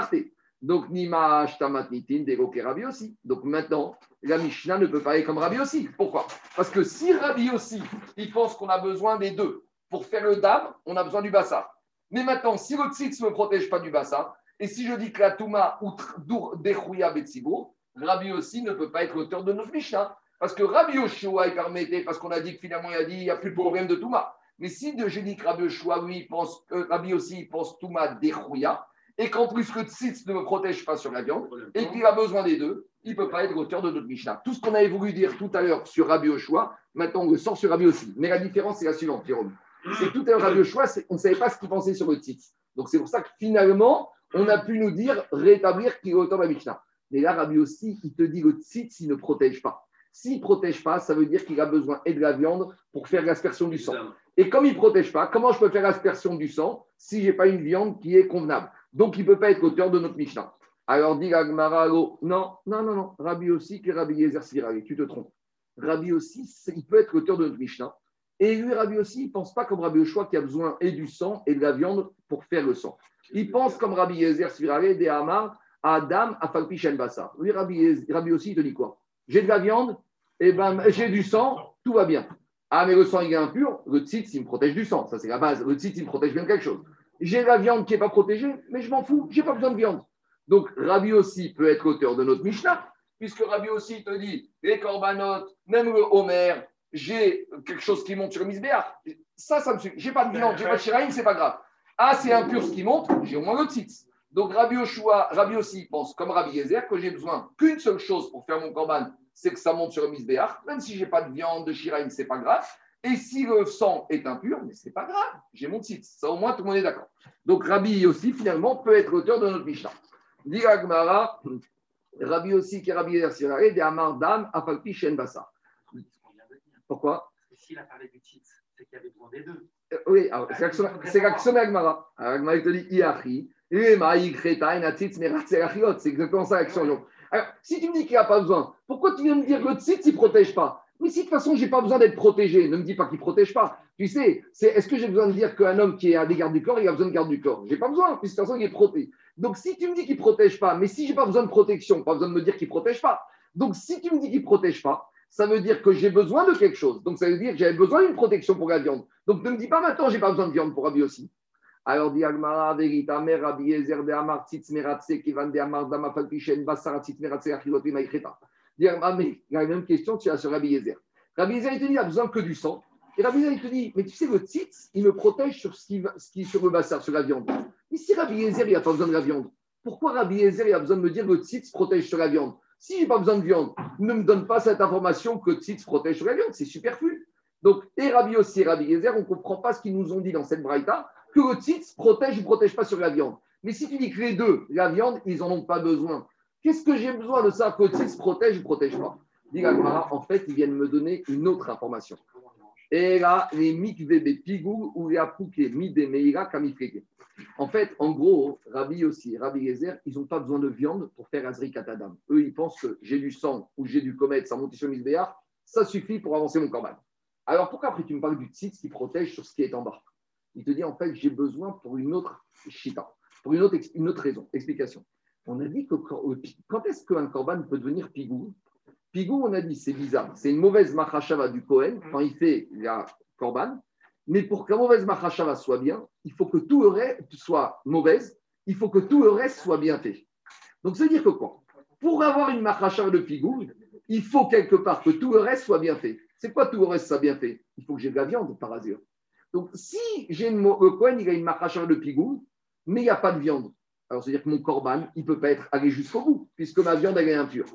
Donc, Nima Ashtamat Nitin, d'évoquer Rabbi aussi. Donc maintenant, la Mishnah ne peut pas aller comme Rabbi aussi. Pourquoi? Parce que si Rabbi aussi, il pense qu'on a besoin des deux pour faire le dam, on a besoin du bassa. Mais maintenant, si le tzitz ne me protège pas du bassa, et si je dis que la Touma ou Dechouya Betsibour, Rabbi aussi ne peut pas être l'auteur de notre Mishnah. Parce que Rabbi Yoshua, il permettait, parce qu'on a dit que finalement, il a dit il n'y a plus de problème de Touma. Mais si de- dis que Rabbi Yoshua, lui, il pense, euh, Rabbi aussi, il pense Touma Dechouya, et qu'en plus le tzitz ne me protège pas sur la viande, et qu'il a besoin des deux, il ne peut pas être l'auteur de notre Mishnah. Tout ce qu'on avait voulu dire tout à l'heure sur Rabbi Yoshua, maintenant on le sort sur Rabbi aussi. Mais la différence, c'est la suivante, Jérôme. C'est tout à l'heure Rabbi Yoshua, on ne savait pas ce qu'il pensait sur le tzitz. Donc c'est pour ça que finalement, on a pu nous dire, rétablir qu'il est l'auteur de la Mishnah. Mais là, Rabbi aussi, il te dit le tzitz, il ne protège pas. S'il ne protège pas, ça veut dire qu'il a besoin et de la viande pour faire l'aspersion du sang. Et comme il ne protège pas, comment je peux faire l'aspersion du sang si je n'ai pas une viande qui est convenable? Donc, il ne peut pas être l'auteur de notre Mishnah. Alors, dit Agmara, non, non, non, non, Rabbi aussi, que Rabbi Yezer tu te trompes. Rabbi aussi, il peut être l'auteur de notre Mishnah. Et lui, Rabbi aussi, il ne pense pas comme Rabbi Oshua qui a besoin et du sang et de la viande pour faire le sang. Il pense comme Rabbi Yezer Svirale, des Hamar, Adam, Afalpi. Lui, Rabbi aussi, il te dit quoi? J'ai de la viande, et ben, j'ai du sang, tout va bien. Ah, mais le sang, il est impur, le tzitz, il me protège du sang. Ça, c'est la base. Le tzitz, il me protège bien de quelque chose. J'ai la viande qui n'est pas protégée, mais je m'en fous, j'ai pas besoin de viande. Donc, Rabbi aussi peut être auteur de notre Mishnah, puisque Rabbi aussi te dit les corbanotes, même le Homer, j'ai quelque chose qui monte sur le. Ça, ça me suffit. J'ai pas de viande, j'ai pas de shiraïm, c'est pas grave. Ah, c'est impur ce qui monte, j'ai au moins le tzitz. Donc, Rabbi Oshua, Rabbi aussi pense, comme Rabbi Yezer, que j'ai besoin qu'une seule chose pour faire mon korban, c'est que ça monte sur le misbéach. Même si j'ai pas de viande, de shiraïm, c'est pas grave. Et si le sang est impur, mais c'est pas grave, j'ai mon tzitz. Ça, au moins, tout le monde est d'accord. Donc, Rabbi aussi, finalement, peut être auteur de notre Mishnah. Dit la Gemara, Rabbi aussi qui est Rabbi Yezer Sirare, des Amar Dam, Afalpi Shen Bassa. Pourquoi? S'il a parlé du titre, c'est qu'il y avait besoin des deux. Euh, Oui, c'est l'action- d'Agmara. Agmara, il te dit Iachi. C'est exactement ça l'action. Alors, si tu me dis qu'il n'y a pas besoin, pourquoi tu viens me dire que le tzitz, il ne protège pas? Mais si de toute façon, je n'ai pas besoin d'être protégé, ne me dis pas qu'il ne protège pas. Tu sais, c'est, est-ce que j'ai besoin de dire qu'un homme qui est à des gardes du corps, il a besoin de garde du corps? Je n'ai pas besoin, puisque de toute façon, il est protégé. Donc, si tu me dis qu'il ne protège pas, mais si je n'ai pas besoin de protection, pas besoin de me dire qu'il ne protège pas. Donc, si tu me dis qu'il ne protège pas, ça veut dire que j'ai besoin de quelque chose. Donc, ça veut dire que j'avais besoin d'une protection pour la viande. Donc, ne me dis pas maintenant, j'ai pas besoin de viande pour Rabbi aussi. Alors, dit Agmara, Verita, Rabbi Ezer, de Amar, Meratse, Kivan, de Amar, Dama, Falpichen, Meratse, Achilot, Maïkreta. Dit Agmara, mais la même question, tu as sur Rabbi Ezer. Rabbi Ezer, il te dit, il a besoin que du sang. Et Rabbi Ezer, il te dit, mais tu sais, le tzitz, il me protège sur ce qui, sur le bassin, sur la viande. Mais si Rabbi Ezer, il n'a pas besoin de la viande, pourquoi Rabbi Ezer, il a besoin de me dire que le tzitz protège sur la viande? Si je n'ai pas besoin de viande, ne me donne pas cette information que le tzitz protège sur la viande, c'est superflu. Donc, et Rabbi aussi Rabbi Ezer, on ne comprend pas ce qu'ils nous ont dit dans cette braïta, que le tzitz protège ou protège pas sur la viande. Mais si tu dis que les deux, la viande, ils n'en ont pas besoin, qu'est-ce que j'ai besoin de ça que le tzitz protège ou protège pas? En fait, ils viennent me donner une autre information. Et là, les mikvebe pigou ou les apouké mide meira kamifreke. En fait, en gros, Rabbi aussi, Rabbi Gezer, ils n'ont pas besoin de viande pour faire Azri Katadam. Eux, ils pensent que j'ai du sang ou j'ai du comète, ça monte sur Misbéar, ça suffit pour avancer mon corban. Alors pourquoi après tu me parles du tzitz qui protège sur ce qui est en bas? Il te dit en fait, j'ai besoin pour une autre chita, pour une autre, ex- une autre raison, explication. On a dit que quand, euh, est-ce qu'un corban peut devenir pigou? Pigou, on a dit, c'est bizarre, c'est une mauvaise machashava du Kohen quand il fait la corban. Mais pour que la mauvaise machashava soit bien, il faut que tout le reste soit mauvaise, il faut que tout le reste soit bien fait. Donc, c'est dire que quoi? Pour avoir une machashava de pigou, il faut quelque part que tout le reste soit bien fait. C'est quoi tout le reste soit bien fait? Il faut que j'ai de la viande, par hasard. Donc, si j'ai une, le Kohen, il a une machashava de pigou, mais il n'y a pas de viande, alors c'est-à-dire que mon corban, il ne peut pas être allé jusqu'au bout, puisque ma viande, elle est impure.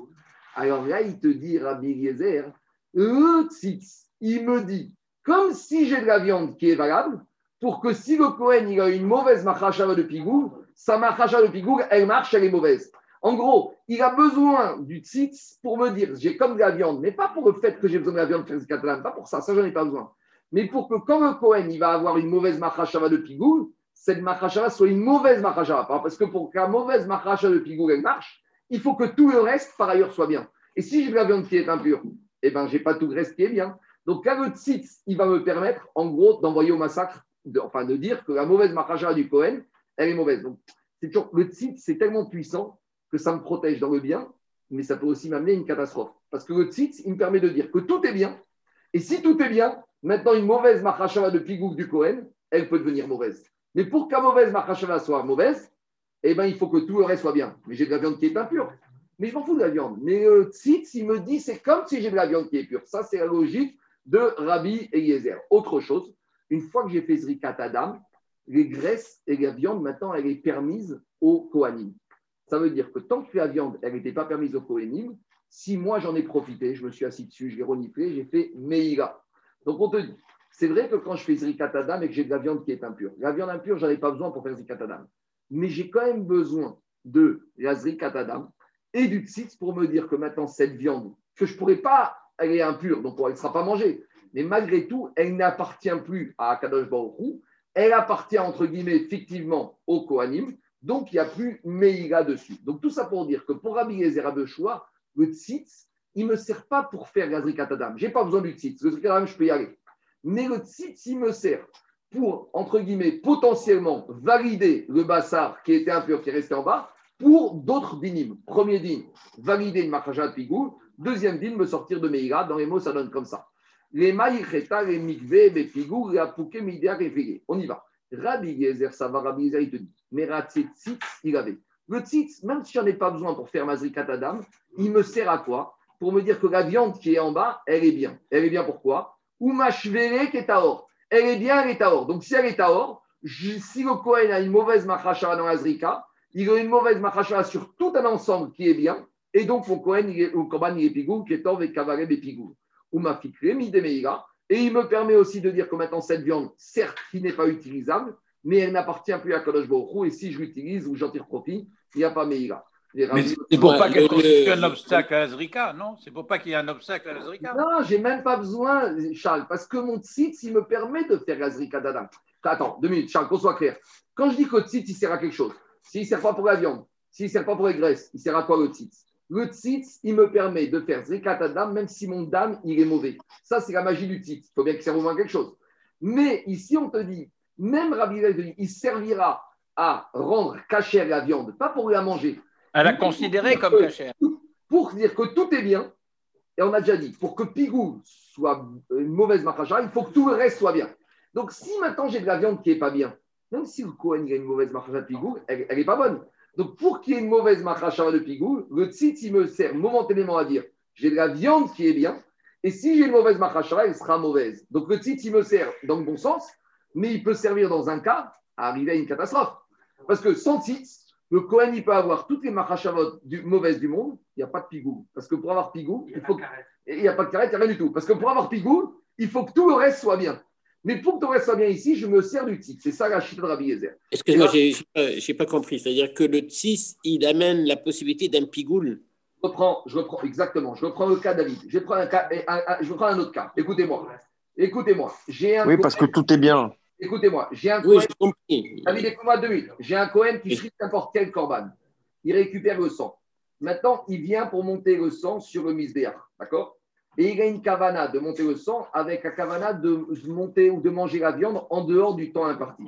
Alors là, il te dit, Rabbi Eliezer, le tzitz, il me dit, comme si j'ai de la viande qui est valable, pour que si le Cohen il a une mauvaise machashava de pigou, sa machashava de pigou, elle marche, elle est mauvaise. En gros, il a besoin du tzitz pour me dire, j'ai comme de la viande, mais pas pour le fait que j'ai besoin de la viande pour faire pas pour ça, ça j'en ai pas besoin. Mais pour que quand le Cohen il va avoir une mauvaise machashava de pigou, cette machashava soit une mauvaise machashava. Parce que pour la mauvaise machashava de pigou, elle marche, il faut que tout le reste, par ailleurs, soit bien. Et si j'ai de la viande qui est impure, eh ben, j'ai pas tout le reste qui est bien. Donc, là, le tzitz, il va me permettre, en gros, d'envoyer au massacre, enfin, de dire que la mauvaise machashava du Cohen, elle est mauvaise. Donc, c'est toujours, le tzitz, c'est tellement puissant que ça me protège dans le bien, mais ça peut aussi m'amener une catastrophe. Parce que le tzitz, il me permet de dire que tout est bien. Et si tout est bien, maintenant, une mauvaise machashava de pigouk du Cohen, elle peut devenir mauvaise. Mais pour qu'un mauvaise machashava soit mauvaise, eh ben, il faut que tout le reste soit bien. Mais j'ai de la viande qui est impure. Mais je m'en fous de la viande. Mais le tzitz, il me dit, c'est comme si j'ai de la viande qui est pure. Ça, c'est la logique de Rabbi Eliezer. Autre chose, une fois que j'ai fait Zrikat Adam, les graisses et la viande, maintenant, elle est permise au Kohanim. Ça veut dire que tant que la viande, elle n'était pas permise au Kohanim, si moi j'en ai profité, je me suis assis dessus, je l'ai reniflé, j'ai fait Meïra. Donc on te dit, c'est vrai que quand je fais Zrikat Adam et que j'ai de la viande qui est impure, la viande impure, j'en ai pas besoin pour faire Zrikat Adam. Mais j'ai quand même besoin de la Zrikat Adam et du tzitz pour me dire que maintenant, cette viande, que je ne pourrais pas, elle est impure, donc elle ne sera pas mangée. Mais malgré tout, elle n'appartient plus à Akadosh Baruch Hu. Elle appartient, entre guillemets, fictivement au Kohanim. Donc, il n'y a plus Meïga dessus. Donc, tout ça pour dire que pour Rabbi Yezer le tzitz, il ne me sert pas pour faire la Zrikat Adam. Je n'ai pas besoin du tzitz. Le je peux y aller. Mais le tzitz, il me sert pour, entre guillemets, potentiellement valider le bassar qui était impur, qui est resté en bas, pour d'autres dinim. Premier din, valider une machaja de pigou. Deuxième din, me sortir de Meïra. Dans les mots, ça donne comme ça. Les maïcheta, les mikvé, les pigou, les apouké, midéa, les. On y va. Rabbi Gezer, ça Rabbi Gezer, il te dit. Mais il avait. Le tzitz, même si j'en ai pas besoin pour faire Mazrikat Adam, il me sert à quoi? Pour me dire que la viande qui est en bas, elle est bien. Elle est bien pourquoi? Ou ma qui est à or. Elle est bien, elle est à or. Donc si elle est à or, si le Kohen a une mauvaise machashara dans la Zrika, il a une mauvaise machashara sur tout un ensemble qui est bien. Et donc, mon Kohen, il est, Koban, il est pigou, qui est or, et kavareb et pigou. Ou ma Et il me permet aussi de dire que maintenant, cette viande, certes, qui n'est pas utilisable, mais elle n'appartient plus à Kadosh Baruch Et si je l'utilise ou j'en tire profit, il n'y a pas Meïra. C'est pour pas qu'elle constitue un obstacle à la Zrika, non? C'est pour pas qu'il y ait un obstacle à la Zrika Non, j'ai même pas besoin, Charles, parce que mon site, il me permet de faire la Zrika d'Adam. Attends, deux minutes, Charles, qu'on soit clair. Quand je dis que le site, il sert à quelque chose, s'il ne sert pas pour la viande, s'il ne sert pas pour les graisses, il sert à quoi le site? Le site, il me permet de faire Zrika d'Adam, même si mon dame, il est mauvais. Ça, c'est la magie du site. Il faut bien qu'il serve au moins quelque chose. Mais ici, on te dit, même Rabbi il servira à rendre cachère la viande, pas pour la manger. Elle a considéré comme cachère. Pour dire que tout est bien, et on a déjà dit, pour que Pigou soit une mauvaise machacha, il faut que tout le reste soit bien. Donc si maintenant j'ai de la viande qui n'est pas bien, même si le Kohen a une mauvaise machacha de Pigou, elle n'est pas bonne. Donc pour qu'il y ait une mauvaise machacha de Pigou, le tzitz, il me sert momentanément à dire, j'ai de la viande qui est bien, et si j'ai une mauvaise machacha, elle sera mauvaise. Donc le tzitz, il me sert dans le bon sens, mais il peut servir dans un cas à arriver à une catastrophe. Parce que sans titre, le Cohen, il peut avoir toutes les machachavot du, mauvaises du monde, il n'y a pas de pigou. Parce que pour avoir pigou, il, faut. Il n'y a pas de carrette, il n'y a rien du tout. Parce que pour avoir pigou, il faut que tout le reste soit bien. Mais pour que tout le reste soit bien ici, je me sers du titre. C'est ça la chute de Rabbi Yezer. Excuse-moi, je n'ai pas, compris. C'est-à-dire que le tis, il amène la possibilité d'un pigoule. Je reprends, je reprends, exactement. Je reprends le cas David. Je prends un, cas, je reprends un autre cas. Écoutez-moi. Écoutez-moi, j'ai un. Oui, parce que tout est bien. Écoutez-moi, j'ai un Cohen. David, écoute-moi deux minutes. J'ai un Cohen qui crie n'importe quel corban. Il récupère le sang. Maintenant, il vient pour monter le sang sur le misbéach. D'accord? Et il a une cavana de monter le sang avec la cavana de monter ou de manger la viande en dehors du temps imparti.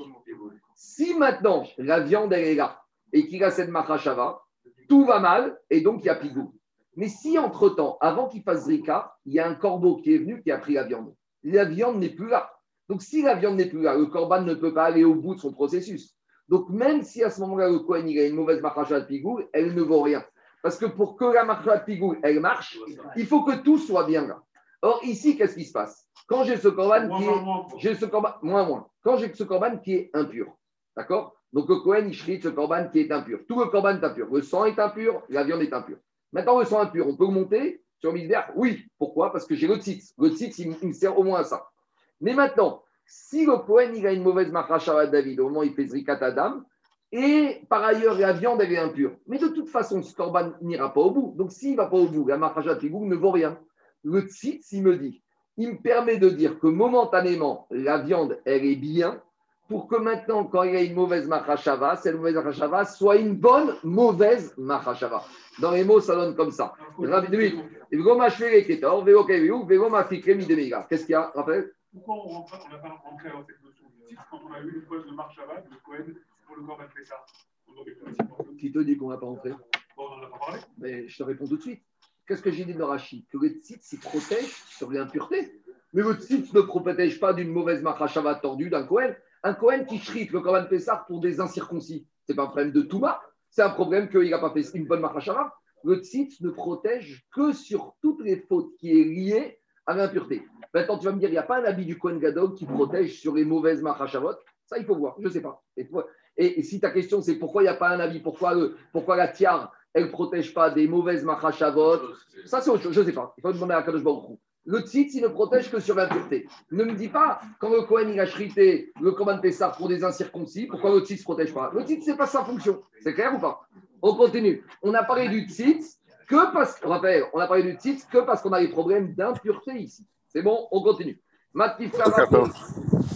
Si maintenant la viande elle est là et qu'il a cette machashava, tout va mal et donc il y a pigou. Mais si entre-temps, avant qu'il fasse Rika, il y a un corbeau qui est venu qui a pris la viande la viande n'est plus là. Donc, si la viande n'est plus là, le corban ne peut pas aller au bout de son processus. Donc, même si à ce moment-là, le Kohen il a une mauvaise marcha de pigou, elle ne vaut rien. Parce que pour que la marcha de pigou, elle marche, il faut que tout soit bien là. Or, ici, qu'est-ce qui se passe? Quand j'ai ce corban qui est. J'ai ce corban, moins, moins. Quand j'ai ce corban qui est impur, d'accord? Donc, le Kohen, il crie ce corban qui est impur. Tout le corban est impur. Le sang est impur, la viande est impure. Maintenant, le sang impur, on peut monter sur misère Oui. Pourquoi? Parce que j'ai le titre. Le titre, il, me sert au moins à ça. Mais maintenant, si le Cohen il a une mauvaise à David, au moment où il fait Zrikat Adam, et par ailleurs, la viande, elle est impure. Mais de toute façon, ce corban n'ira pas au bout. Donc, s'il ne va pas au bout, la Machacha Pigou ne vaut rien. Le tzitz, il me dit, il me permet de dire que momentanément, la viande, elle est bien, pour que maintenant, quand il y a une mauvaise machashava, cette mauvaise machashava soit une bonne mauvaise machashava. Dans les mots, ça donne comme ça. Qu'est-ce qu'il y a, Raphaël? Pourquoi on n'a pas rentré dans cette notion de titre quand on a eu une pause de machashava de Cohen pour le corps ça Qui te dit qu'on n'a pas rentré On n'en a pas parlé. Mais je te réponds tout de suite. Qu'est-ce que j'ai dit de Rachid Que le titre s'y protège sur l'impureté. Mais le titre ne protège pas d'une mauvaise machashava tordue d'un Cohen. Un Cohen qui chrite le Corban Pessar pour des incirconcis, ce n'est pas un problème de Touma, c'est un problème qu'il n'a pas fait une bonne machashava. Le tzitz ne protège que sur toutes les fautes qui est liées à l'impureté. Maintenant, tu vas me dire, il n'y a pas un habit du Cohen Gadol qui protège sur les mauvaises machashavot Ça, il faut voir, je ne sais pas. Et, si ta question, c'est pourquoi il n'y a pas un habit, pourquoi, pourquoi la tiare, elle ne protège pas des mauvaises machashavot Ça, c'est autre chose, je ne sais pas. Il faut demander à Kadosh Baruch le tzitz, il ne protège que sur l'impureté. Ne me dis pas, quand le Cohen il a chrité le Corban Pessar pour des incirconcis, pourquoi le tzitz ne protège pas? Le tzitz, ce n'est pas sa fonction. C'est clair ou pas? On continue. On a parlé du tzitz que parce rappelle, on a parlé du tzitz que parce qu'on a des problèmes d'impureté ici. C'est bon, on continue. Matkif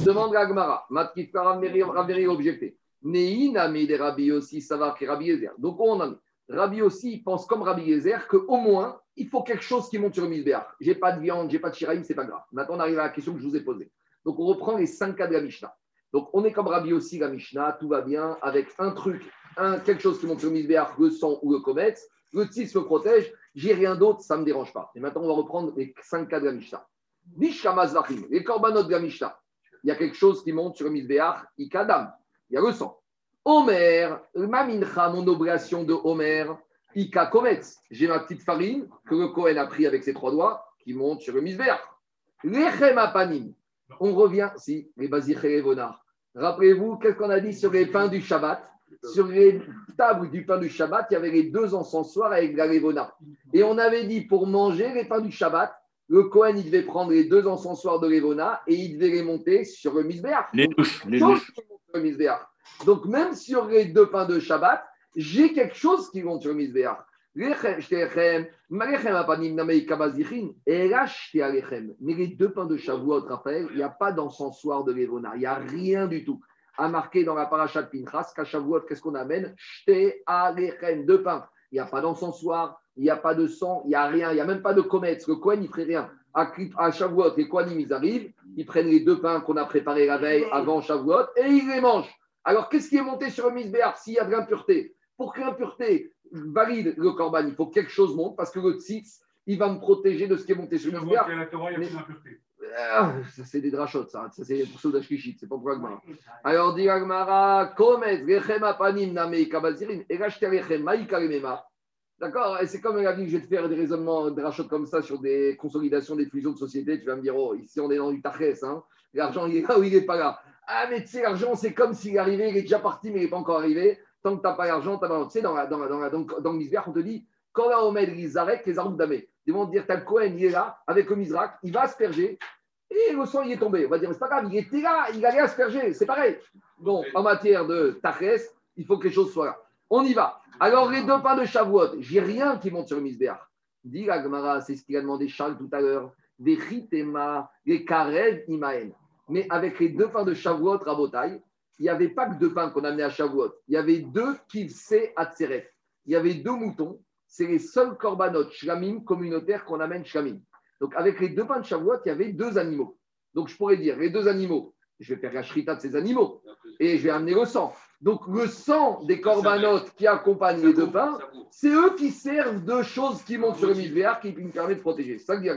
demande à Agmara. Matkif Raveri objecté. Neina des Rabbi aussi, savoir que Rabbi Yezer. Donc on en est? Rabbi aussi pense comme Rabbi Yezer qu'au moins, il faut quelque chose qui monte sur le misbéach. J'ai pas de viande, j'ai pas de shiraïm, c'est pas grave. Maintenant, on arrive à la question que je vous ai posée. Donc on reprend les cinq cas de la Mishnah. Donc on est comme Rabbi aussi, la Mishnah, tout va bien, avec un truc, un, quelque chose qui monte sur le misbéach, le sang ou le comète, le tis me protège, j'ai rien d'autre, ça ne me dérange pas. Et maintenant on va reprendre les cinq cas de la Mishnah. Les korbanot de. Il y a quelque chose qui monte sur le misbéach, ikadam, il y a le sang. Omer, ma mincha, mon oblation de Omer, Ika Kometz. J'ai ma petite farine que le Kohen a pris avec ses trois doigts qui monte sur le misbéach. Lechem apanim. On revient, si, les vonards. Rappelez-vous, qu'est-ce qu'on a dit sur les pains du Shabbat? Sur les tables du pain du Shabbat, il y avait les deux encensoirs avec la lévona. Et on avait dit, pour manger les pains du Shabbat, le Kohen, il devait prendre les deux encensoirs de lévona et il devait les monter sur le misbéach. Les douches, les Donc, douches. sur le misbéach. Donc, même sur les deux pains de Shabbat, j'ai quelque chose qui monte sur le alechem. Mais les deux pains de Shavuot, Raphaël, il n'y a pas d'encensoir de Lévona, il n'y a rien du tout. A marqué dans la paracha de Pinchas qu'à Shavuot, qu'est-ce qu'on amène? Shté alechem, deux pains. Il n'y a pas d'encensoir, il n'y a pas de sang, il n'y a rien, il n'y a même pas de comète. Le Kohen, il ne ferait rien. À, Shavuot, les Kohanim, ils arrivent, ils prennent les deux pains qu'on a préparés la veille avant Shavuot et ils les mangent. Alors, qu'est-ce qui est monté sur le misbéar? S'il y a de l'impureté Pour que l'impureté valide le corban, il faut que quelque chose monte parce que le tzitz, il va me protéger de ce qui est monté sur le misbéar. qu'il y a la Torah, il y a Mais- plus d'impureté. Ah, c'est des drachotes, ça. Ça, c'est pour ceux d'Ashkishit, c'est pas pour Agmara. Alors, dit Agmara, Komet, Rechem Apanim, Name, Kabazirin, et Rachete Rechem, Maïka Remema. D'accord c'est comme la vie que je vais te faire des raisonnements de rachot comme ça sur des consolidations, des fusions de sociétés. Tu vas me dire, oh, ici on est dans du tachès, hein. L'argent, il est là ou il n'est pas là. Ah, mais tu sais, l'argent, c'est comme s'il arrivé, il est déjà parti, mais il n'est pas encore arrivé. Tant que tu n'as pas l'argent, tu pas. Tu sais, dans, la, dans, la, dans, la, dans, dans on te dit, quand la Omed, Rizarek, les armes damé. Ils vont te dire, t'as Cohen, il est là, avec le misrak, il va asperger, et le sang, il est tombé. On va dire, mais c'est pas grave, il était là, il allait asperger, c'est pareil. Donc, en matière de tachès, il faut que les choses soient là. On y va. Alors, les deux pains de Shavuot, j'ai rien qui monte sur misbéach. Dit la Gemara, c'est ce qu'il a demandé Charles tout à l'heure. Des chitema, des karev imaen. Mais avec les deux pains de Shavuot, Rabotai, il n'y avait pas que deux pains qu'on amenait à Shavuot. Il y avait deux kivsé à. Il y avait deux moutons. C'est les seuls korbanot shlamim communautaires qu'on amène shlamim. Donc, avec les deux pains de Shavuot, il y avait deux animaux. Donc, je pourrais dire, les deux animaux, je vais faire la shrita de ces animaux et je vais amener le sang. Donc, le sang des corbanotes qui accompagnent les deux pains, c'est eux qui servent de choses qui montent sur le misbéar qui me permettent de protéger. C'est ça que dit.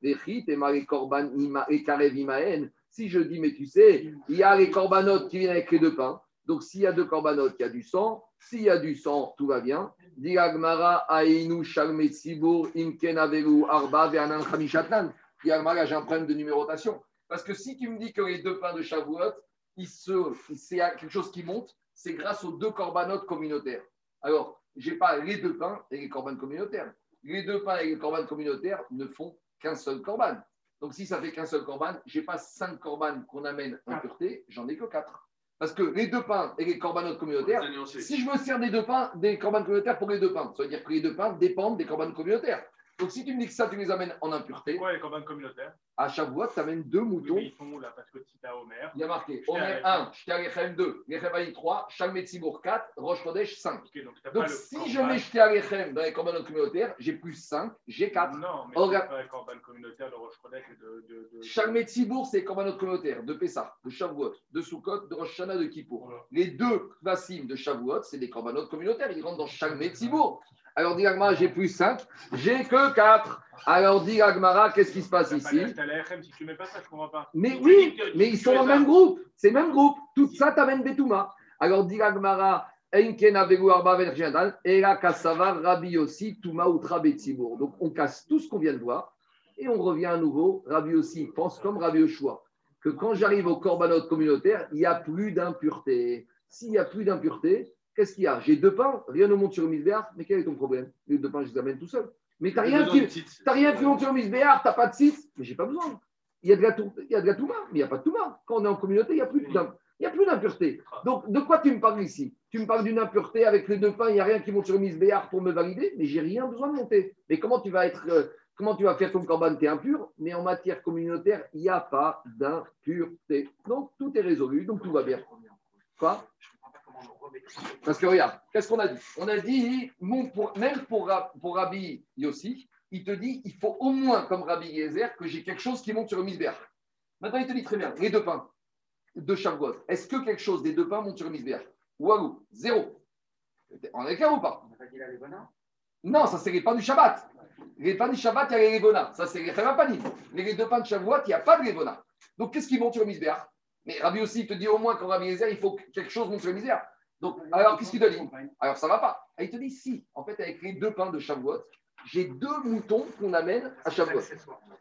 Les chit et les korban et karev imaen. Si je dis, mais tu sais, il y a les corbanotes qui viennent avec les deux pains. Donc, s'il y a deux corbanotes, il y a du sang. S'il y a du sang, tout va bien. Dit Agmara, Ainu Shalme Tzibur, Imken Avelu Arba, Vernan Khamishatnan. Dit Agmara, j'ai un problème de numérotation. Parce que si tu me dis que les deux pains de Shavuot, c'est quelque chose qui monte, c'est grâce aux deux corbanotes communautaires. Alors, je n'ai pas les deux pains et les corbanes communautaires. Les deux pains et les corbanes communautaires ne font qu'un seul corban. Donc, si ça fait qu'un seul corban, je n'ai pas cinq corbanes qu'on amène impureté, j'en ai que quatre. Parce que les deux pains et les corbanotes communautaires, si je me sers des deux pains, des corbanes communautaires pour les deux pains, ça veut dire que les deux pains dépendent des corbanes communautaires. Donc, si tu me dis que ça, tu les amènes en impureté, Pourquoi les corbanes communautaires à fois, tu amènes deux Oui, moutons mais ils sont là Parce que si t'as Homer. il y a marqué Omer avec- 1, Shtialechem 2, Gechevaï 3, Shalmet Tzibour 4, Rosh Chodesh 5. Ok, donc si je mets Shtialechem dans les corbanotes communautaires, j'ai plus 5, j'ai 4. Non, mais regarde. pas les corbanes communautaires de Roche Chodesh et de. de, de... C'est les corbanotes communautaires de Pessah, de Shavuot, de Sukkot, de Rosh Hashanah, de Kippour. Voilà. Les deux Vassim de Shavuot, c'est des corbanotes communautaires, ils rentrent dans Shalmet Tzibour. Alors dit Agmara, j'ai plus 5, j'ai que 4. Alors dit Agmara, qu'est-ce qui se passe ici? Les achetés à la RM, si tu mets pas ça, je comprends pas. Mais oui, mais ils sont mets dans le ça. même groupe. C'est le même groupe. Tout ça t'amène Betouma. Alors, dit Gmara, Enken Avegu Arba Ben Touma. Donc, on casse tout ce qu'on vient de voir et on revient à nouveau. Rabbi Yossi pense comme Rabbi Yoshua que quand j'arrive au korbanot communautaire, il n'y a plus d'impureté. S'il n'y a plus d'impureté, qu'est-ce qu'il y a? J'ai deux pains, rien ne monte sur le misbéar, mais quel est ton problème? Les deux pains, je les amène tout seul. Mais tu n'as rien qui. T'as rien qui monte sur le misbéar, t'as pas de site, mais j'ai pas besoin. Il y a de la, il y a de la touma, mais il n'y a pas de touma. Quand on est en communauté, il n'y a plus d'im- il y a plus d'impureté. Donc, de quoi tu me parles ici? Tu me parles d'une impureté avec les deux pains, il n'y a rien qui monte sur le misbéar pour me valider, mais j'ai rien besoin de monter. Mais comment tu vas être, euh, comment tu vas faire ton corban? Tu es impur, mais en matière communautaire, il n'y a pas d'impureté. Donc, tout est résolu, donc tout va bien. Quoi? Parce que regarde, qu'est-ce qu'on a dit? On a dit, pour- même pour, pour Rabbi Yossi, il te dit il faut au moins, comme Rabbi Yezer, que j'ai quelque chose qui monte sur le misbéach. Maintenant, il te dit très bien, les deux pains de Shavuot, est-ce que quelque chose des deux pains monte sur le misbéach? Walou, zéro. On est clair ou pas? On n'a pas dit la Lévona Non, ça c'est les pains du Shabbat. Les pains du Shabbat, il y a les Levona. Ça c'est les. Mais les deux pains de Shavuot, il n'y a pas de Levona. Donc qu'est-ce qui monte sur le misbéach? Mais Rabbi aussi, il te dit au moins qu'en Rabbi Yezer, il faut que quelque chose monte sur le misbéach. Donc, alors qu'est-ce qu'il te dit Alors ça va pas. Ah, il te dit si, en fait, avec les deux pains de Shavuot, j'ai deux moutons qu'on amène à Shavuot.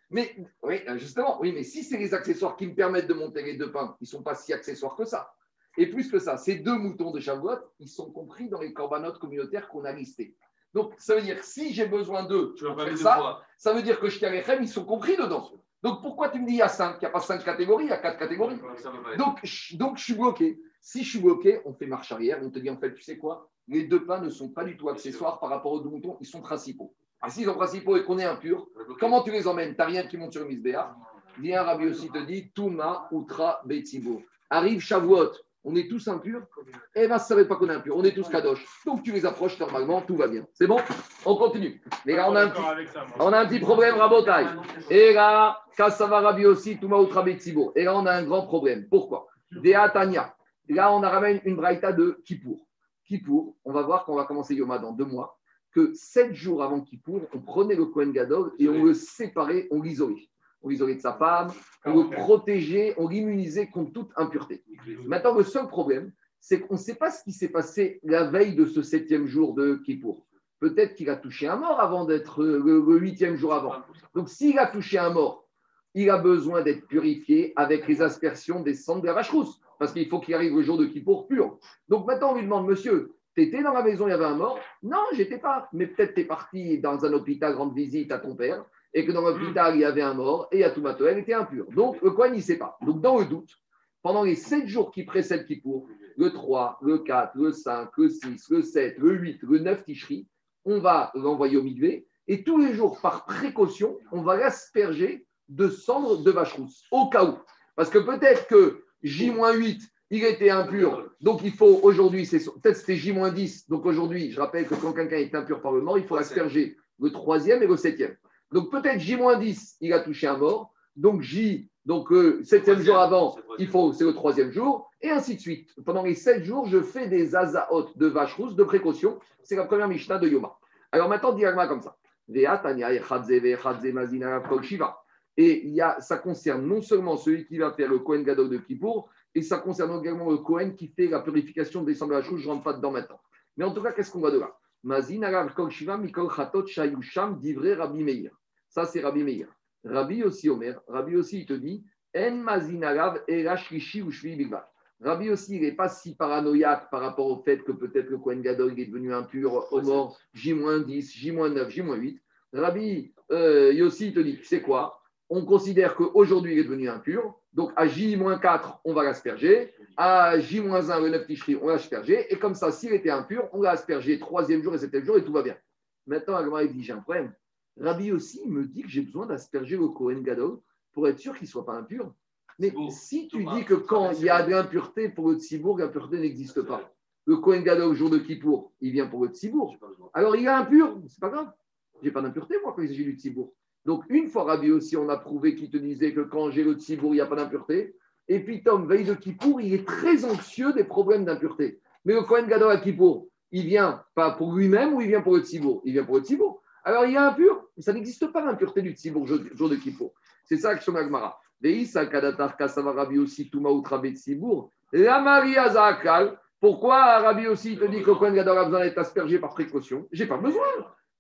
Mais oui, euh, justement, oui, mais si c'est les accessoires qui me permettent de monter les deux pains, ils ne sont pas si accessoires que ça. Et plus que ça, ces deux moutons de Shavuot, ils sont compris dans les corbanotes communautaires qu'on a listés. Donc, ça veut dire que si j'ai besoin d'eux pour faire les ça, fois. ça veut dire que chez Alechem, ils sont compris dedans. Donc, pourquoi tu me dis il y a cinq Il n'y a pas cinq catégories, il y a quatre catégories. Donc, je- donc, je suis bloqué. Si je suis bloqué, on fait marche arrière. On te dit, en fait, tu sais quoi Les deux pains ne sont pas du tout accessoires par rapport aux deux moutons, ils sont principaux. Ah, s'ils sont principaux et qu'on est impur, comment tu les emmènes? Tu n'as rien qui monte sur le misbéach. Viens, Rabbi aussi te dit, Touma, Outra, Betsibo. Arrive Shavuot, on est tous impurs? Eh bien, ça ne savait pas qu'on est impurs, on est tous kadosh. Donc, tu les approches normalement, tout va bien. C'est bon? On continue. Mais là, on a un petit, on a un petit problème, Rabotai. Et là, Kassava Rabbi aussi, Touma Outra Betsibo. Et là, on a un grand problème. Pourquoi? Dea Tanya. Là, on a ramène une braïta de Kippour. Kippour, on va voir qu'on va commencer Yoma dans deux mois, que sept jours avant Kippour, on prenait le Kohen Gadol et on le séparait, on l'isolait. On l'isolait de sa femme, on le protégeait, on l'immunisait contre toute impureté. Maintenant, le seul problème, c'est qu'on ne sait pas ce qui s'est passé la veille de ce septième jour de Kippour. Peut-être qu'il a touché un mort avant d'être euh, le, le huitième jour avant. Donc, s'il a touché un mort, il a besoin d'être purifié avec les aspersions des cendres de la vache rousse, parce qu'il faut qu'il arrive le jour de Kippour pur. Donc maintenant, on lui demande, monsieur, t'étais dans la maison, il y avait un mort? Non, j'étais pas. Mais peut-être t'es parti dans un hôpital rendre visite à ton père, et que dans l'hôpital, il y avait un mort, et à tout elle était impure. Donc, le coin, ne sait pas. Donc, dans le doute, pendant les sept jours qui précèdent Kippour, le 3, le 4, le 5, le 6, le 7, le 8, le 9 Tishri, on va l'envoyer au Migvé, et tous les jours, par précaution, on va l'asperger de cendres de vache rousse, au cas où. Parce que peut-être que J-8, il était impur, donc il faut aujourd'hui, c'est peut-être c'était J-10, donc aujourd'hui, je rappelle que quand quelqu'un est impur par le mort, il faut asperger le troisième et le septième. Donc peut-être J-10, il a touché un mort, donc J, donc euh, septième jour avant, il faut, c'est le troisième jour, et ainsi de suite. Pendant les sept jours, je fais des azaot de vache rousse de précaution. C'est la première Mishnah de Yoma. Alors maintenant, diagma comme ça. Et il y a, ça concerne non seulement celui qui va faire le Kohen Gadol de Kippour, et ça concerne également le Kohen qui fait la purification des la chose. Je ne rentre pas dedans maintenant. Mais en tout cas, qu'est-ce qu'on va de là? Mazin alav kol shiva mikol chatot shayusham divrei Rabbi Meir. Ça, c'est Rabbi Meir. Rabbi aussi Omer. Rabbi aussi, il te dit En. Rabbi aussi, il n'est pas si paranoïaque par rapport au fait que peut-être le Kohen Gadol est devenu impur au mort J-10, J-9, J-8. Rabbi euh, Yossi, il te dit, sais quoi? On considère qu'aujourd'hui, il est devenu impur. Donc, à J-4, on va l'asperger. À J-1, le 9 Tishri, on va l'asperger. Et comme ça, s'il était impur, on l'a aspergé troisième jour et septième jour et tout va bien. Maintenant, Agma, il dit, j'ai un problème. Rabbi aussi me dit que j'ai besoin d'asperger le Kohen Gadol pour être sûr qu'il ne soit pas impur. Mais Bon, si tu dis que quand il y a de l'impureté pour le Tzibourg, l'impureté n'existe pas. Le Kohen Gadol, au jour de Kippour, il vient pour le Tzibourg. Alors il est impur, c'est pas grave. J'ai pas d'impureté, moi, quand il s'agit du Tzibourg. Donc, une fois, Rabbi aussi, on a prouvé qu'il te disait que quand j'ai le Tzibourg, il n'y a pas d'impureté. Et puis, Tom, veille de Kippour, il est très anxieux des problèmes d'impureté. Mais le Kohen Gadol à Kippour, il vient pas pour lui-même ou il vient pour le Tzibourg Il vient pour le Tzibourg. Alors, il est impur. Ça n'existe pas l'impureté du Tzibourg jour, de Kippour. C'est ça que je Agmara. Veïsa Kadatar Kasava Rabbi aussi Touma Outra Tzibourg. La Maria Zakal. Pourquoi Rabbi aussi te dit que le Kohen Gadol a besoin d'être aspergé par précaution? J'ai pas besoin.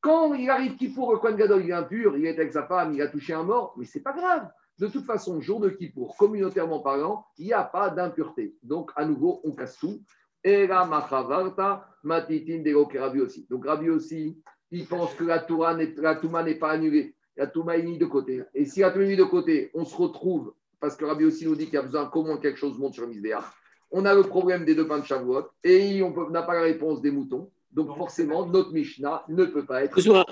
Quand il arrive Kippour, le Kohen Gadol il est impur, il est avec sa femme, il a touché un mort, mais c'est pas grave. De toute façon, jour de Kippour, communautairement parlant, il n'y a pas d'impureté. Donc, à nouveau, on casse tout. Et la machavarta matitin de Rabbi aussi. Donc, Rabbi aussi, il pense que la Touma n'est pas annulée. La Touma est mise de côté. Et si la Touma est mise de côté, on se retrouve, parce que Rabbi aussi nous dit qu'il y a besoin moins quelque chose monte sur le Misbéach. On a le problème des deux pains de Shavuot et on n'a pas la réponse des moutons. Donc, forcément, notre Mishnah ne peut pas être euh,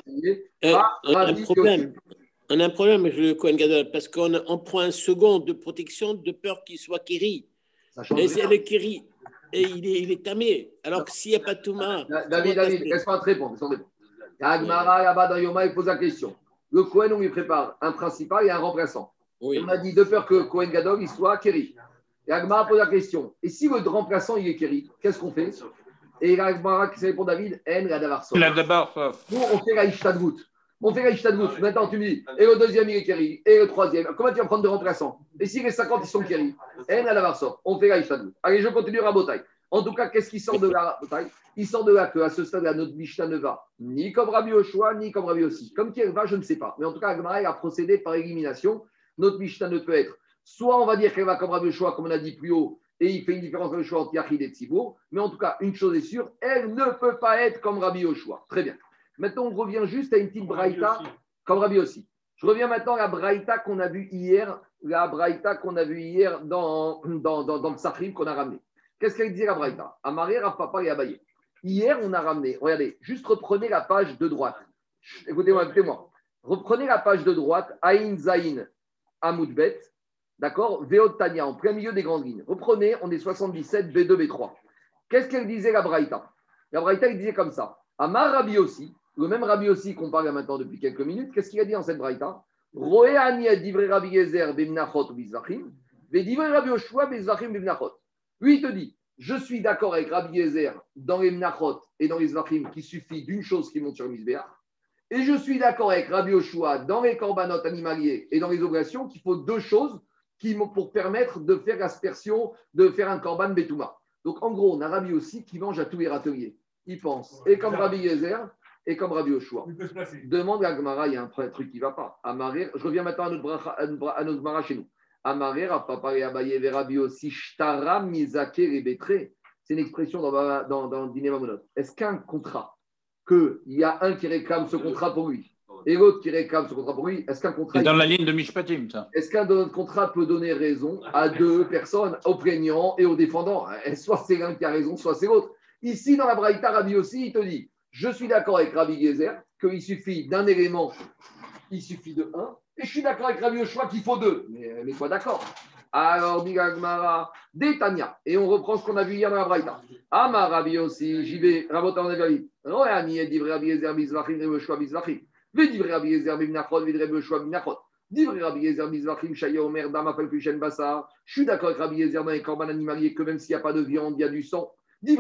par un, problème. On a un problème avec le Kohen Gadol parce qu'on on prend un second de protection de peur qu'il soit change Et c'est le kéri. Et il est, il est tamé. Alors que s'il n'y a pas de Touma. Da- David, David, laisse-moi te répondre. laisse-moi te répondre. Agmara, là-bas, dans Yoma, il pose la question. Le Cohen, on lui prépare un principal et un remplaçant. Oui. On a dit de peur que Cohen Gadol il soit Kéri. Et Agmara pose la question et si le remplaçant il est Kéri, qu'est-ce qu'on fait? Et Agmara qui répond David En la davar sof. Là, d'abord, sauf. Nous, on fait la Ishtadgout. On fait la Ishtadgout. Maintenant, tu me dis, et le deuxième, il est Kéri, et le troisième. Comment tu vas prendre deux remplaçants? Et si les 50, ils sont Kéri En la davar sof. On fait la Ishtadgout. Allez, je continue à Botaï. En tout cas, qu'est-ce qui sort de là Botaï Il sort de là qu'à ce stade-là, notre Mishnah ne va ni comme Rabbi Oshua, ni comme Rabbi aussi. Comme qui elle va, je ne sais pas. Mais en tout cas, Agmara a procédé par élimination. Notre Mishnah ne peut être soit on va dire qu'elle va comme Rabbi Oshua, comme on a dit plus haut, et il fait une différence entre le choix entre Yachid et Tzibour. Mais en tout cas, une chose est sûre, elle ne peut pas être comme Rabbi Oshua. Très bien. Maintenant, on revient juste à une petite braïta, comme Rabbi aussi. Je reviens maintenant à la braïta qu'on a vue hier, la braïta qu'on a vue hier dans, dans, dans, dans le Sahrim qu'on a ramené. Qu'est-ce qu'elle disait la braïta? Amaré, Rav Papa et Abaye. Hier, on a ramené, regardez, juste reprenez la page de droite. Écoutez-moi, écoutez-moi. Reprenez la page de droite, Aïn Zaïn Amoudbet, d'accord? Veot Tania, en plein milieu des grandes lignes. Reprenez, on est 77, B2, B3. Qu'est-ce qu'elle disait la braïta? La braïta, il disait comme ça. Amar Rabbi aussi, le même Rabbi aussi qu'on parle maintenant depuis quelques minutes, qu'est-ce qu'il a dit dans cette braïta? Roé Ani Divrei Rabbi Rabbi Oshua Bizvachim Bimnachot. Lui, il te dit, je suis d'accord avec Rabbi Gezer dans les Mnachot et dans les Zvachim qui suffit d'une chose qui monte sur le. Et je suis d'accord avec Rabbi Oshua dans les corbanotes animaliers et dans les oblations qu'il faut deux choses qui, pour permettre de faire l'aspersion, de faire un korban betouma. Donc en gros, on a Rabbi aussi qui mange à tous les râteliers. Il pense, et comme Rabbi Gezer, et comme Rabbi Oshua. Demande à Gmara, il y a un truc qui ne va pas. Amarer, je reviens maintenant à notre, bracha- à notre, bra- à notre Gmara chez nous. Amarer, Papa et Abaye, aussi, Shtara, Mizake, Rebetre. C'est une expression dans, dans, dans le dîner Mamonot. Est-ce qu'un contrat, qu'il y a un qui réclame ce contrat pour lui? Et l'autre qui réclame ce contrat pour lui, est-ce qu'un contrat, C'est dans la ligne de Mishpatim, ça. est-ce qu'un de notre contrat peut donner raison à deux personnes, au plaignant et au défendant Et Soit c'est l'un qui a raison, soit c'est l'autre. Ici, dans la Braïta, Rabbi aussi, il te dit Je suis d'accord avec Rabbi Gezer qu'il suffit d'un élément, il suffit de un, et je suis d'accord avec Rabbi Oshua qu'il faut deux. Mais, mais quoi d'accord Alors, dit Gagmara, Détania, et on reprend ce qu'on a vu hier dans la Braïta. Ama Rabbi aussi, j'y vais, Rabotan Negali. Roani et Divre Rabbi Gezer, Bizvachim, Rabbi Oshua. Je suis d'accord avec Rabbi Gezer dans les corbanes animaliers que même s'il n'y a pas de viande, il y a du sang. Je suis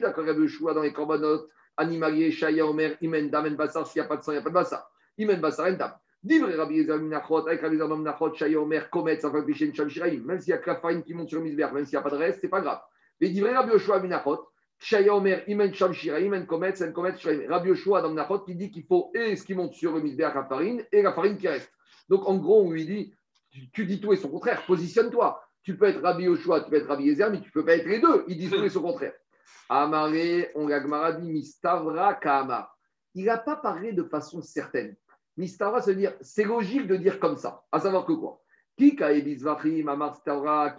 d'accord avec Rabbi dans les corbanotes animaliers, Shaya Omer, Imen, Damen, Bassar. S'il n'y a pas de sang, il n'y a pas de Bassar. Imen, Bassar, Endam. Divre Rabbi Gezer, Bimnachot, avec Rabbi Gezer, Bimnachot, Shaya Omer, Komet, Falkushen, Shalshiraim. Même s'il y a que la farine qui monte sur le misbère, même s'il n'y a pas de reste, c'est pas grave. Mais Divre Rabbi Oshua, Bimnachot. Shaya Omer, Imen Sham Shira, Imen Komet, Sen Komet. Rabbi Yoshua dans Menachot qui dit qu'il faut et ce qui monte sur le misbéach la farine et la farine qui reste. Donc en gros, on lui dit tu, dis tout et son contraire, positionne-toi. Tu peux être Rabbi Yoshua, tu peux être Rabbi Yezer, mais tu peux pas être les deux. Ils disent tout et son contraire. Amaré, on l'a Mistavra. Il n'a pas parlé de façon certaine. Mistavra, ça veut dire c'est logique de dire comme ça. À savoir que quoi? Qui Amar Stavra.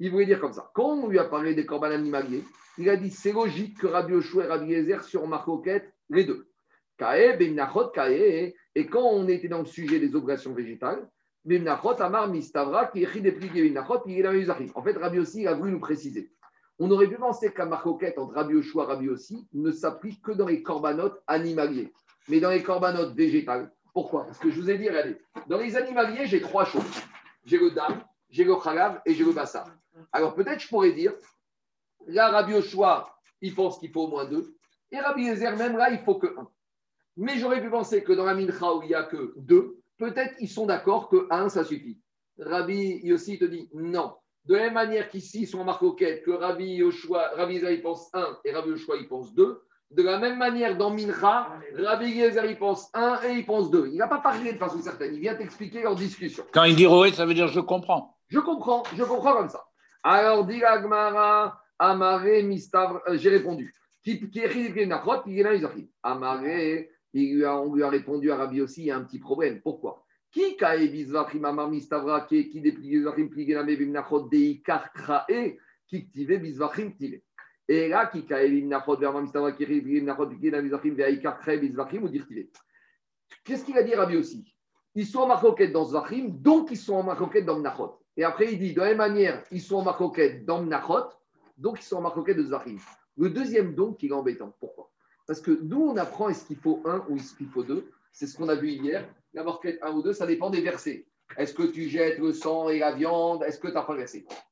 Il voulait dire comme ça. Quand on lui a parlé des corbanes animaliers, il a dit c'est logique que Rabbi Oshua et Rabbi Yezer sur Marcoquette, les deux. Kae, Bemnachot, Kae. Et quand on était dans le sujet des oblations végétales, Bemnachot, Amar, Mistavra, qui écrit des pliés Bemnachot, il a eu En fait, Rabbi aussi a voulu nous préciser. On aurait pu penser qu'un marcoquette entre Rabbi Oshua et Rabbi aussi ne s'applique que dans les corbanotes animaliers, mais dans les corbanotes végétales. Pourquoi? Parce que je vous ai dit, regardez, dans les animaliers, j'ai trois choses. J'ai le dam, j'ai le khalav et j'ai le bassar. Alors peut-être je pourrais dire, là, Rabbi Oshua, il pense qu'il faut au moins deux, et Rabbi Yezer, même là, il faut que un. Mais j'aurais pu penser que dans la mincha où il n'y a que deux, peut-être ils sont d'accord que un, ça suffit. Rabbi Yossi te dit non. De la même manière qu'ici, ils sont en marcoquette, que Rabbi Yoshua, Rabbi Yezer, il pense un et Rabbi Yoshua, il pense deux. De la même manière, dans Mincha, Rabbi Yezer, il pense un et il pense deux. Il n'a pas parlé de façon certaine. Il vient t'expliquer leur discussion. Quand il dit Roé, ça veut dire je comprends. Je comprends, je comprends comme ça. Alors, dit Agmara, Amaré, Mistavr, euh, j'ai répondu. Nachot. Amaré, on lui a répondu à Rabbi aussi, il y a un petit problème. Pourquoi? Qui kae bizvachim amar mistavra qui qui déplie bizvachim pligename bimnachot deikar krae qui ktive bizvachim ktive. Et là, qui kae bimnachot verma mistavra qui bimnachot pligename bizvachim veikar krae bizvachim ou dire ktive. Qu'est-ce qu'il a dit Rabbi aussi? Ils sont en dans Zvachim, donc ils sont en marcoquette dans Mnachot. Et après, il dit, de la même manière, ils sont en marcoquette dans Mnachot, donc ils sont en marcoquette de Zvachim. Le deuxième donc, il est embêtant. Pourquoi? Parce que d'où on apprend est-ce qu'il faut un ou est-ce qu'il faut deux? C'est ce qu'on a vu hier. La marquette 1 ou 2, ça dépend des versets. Est-ce que tu jettes le sang et la viande? Est-ce que tu n'as pas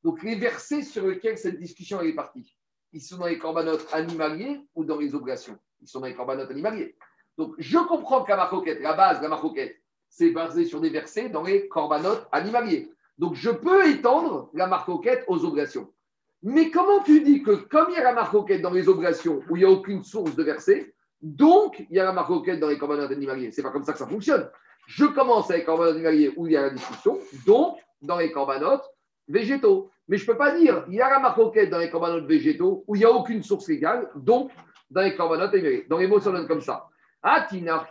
Donc, les versets sur lesquels cette discussion est partie, ils sont dans les corbanotes animaliers ou dans les oblations Ils sont dans les corbanotes animaliers. Donc, je comprends que la marcoquette, la base la marcoquette, c'est basé sur des versets dans les corbanotes animaliers. Donc, je peux étendre la marcoquette aux oblations. Mais comment tu dis que comme il y a la marcoquette dans les oblations où il n'y a aucune source de verset, donc il y a la marcoquette dans les corbanotes animaliers? C'est pas comme ça que ça fonctionne. Je commence avec les corbanotes animaliers où il y a la discussion, donc dans les corbanotes végétaux. Mais je ne peux pas dire il y a la marcoquette dans les corbanotes végétaux où il n'y a aucune source légale, donc dans les corbanotes animaliers. Dans les mots, ça donne comme ça. Atinar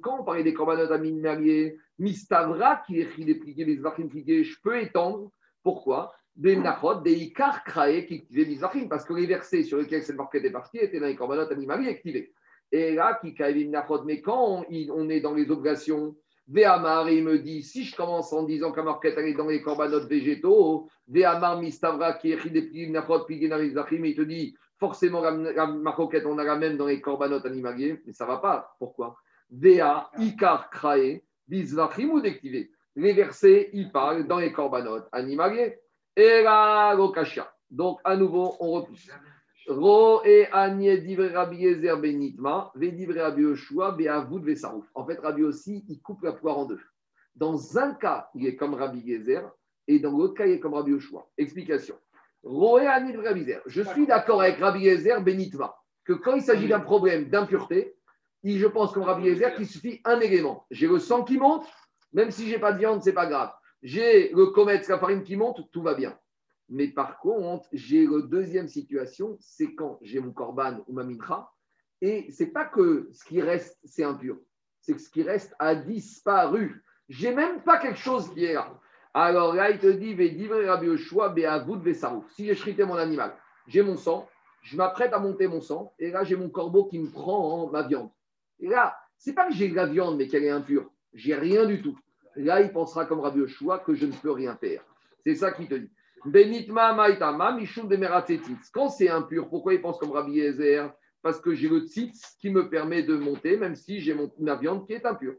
quand on parlait des corbanotes animaliers, Mistavra qui écrit des pliés, des pliés, je peux étendre. Pourquoi? Des nachot, des ikar kraé qui activaient les parce que les versets sur lesquels cette marquette est partie étaient dans les corbanotes animaliers activés. Et là, qui nachot, mais quand on, est dans les obligations, Véamar, il me dit, si je commence en disant la marquette est dans les corbanotes végétaux, Véamar, Mistavra qui écrit des pliés, nachot, pliés, il te dit, forcément, la, maroquette, on a la même dans les corbanotes animaliers, mais ça ne va pas. Pourquoi? Véa, Ikar, Krae, Bizvachim ou d'activer. Les versets, ils parlent dans les corbanotes animaliers. Et la Lokasha. Donc, à nouveau, on repousse. Ro et Agnès divre Rabbi Ezer benitma, vedivre Rabbi Yoshua, be'avoud ve'sarouf. En fait, Rabbi aussi, il coupe la poire en deux. Dans un cas, il est comme Rabbi Gezer, et dans l'autre cas, il est comme Rabbi Yoshua. Explication. Je suis d'accord avec Rabbi Ezer Benitva, que quand il s'agit d'un problème d'impureté, je pense comme Rabbi Ezer qu'il suffit un élément. J'ai le sang qui monte, même si j'ai pas de viande, c'est pas grave. J'ai le comète, la farine qui monte, tout va bien. Mais par contre, j'ai la deuxième situation, c'est quand j'ai mon korban ou ma mitra, et c'est pas que ce qui reste, c'est impur, c'est que ce qui reste a disparu. J'ai même pas quelque chose qui est là. Alors là, il te dit, si j'ai chrité mon animal, j'ai mon sang, je m'apprête à monter mon sang, et là, j'ai mon corbeau qui me prend ma viande. Et là, c'est pas que j'ai de la viande, mais qu'elle est impure. J'ai rien du tout. Là, il pensera comme Rabbi Yoshua que je ne peux rien faire. C'est ça qu'il te dit. Quand c'est impur, pourquoi il pense comme Rabbi Yezer? Parce que j'ai le tzitz qui me permet de monter, même si j'ai ma viande qui est impure.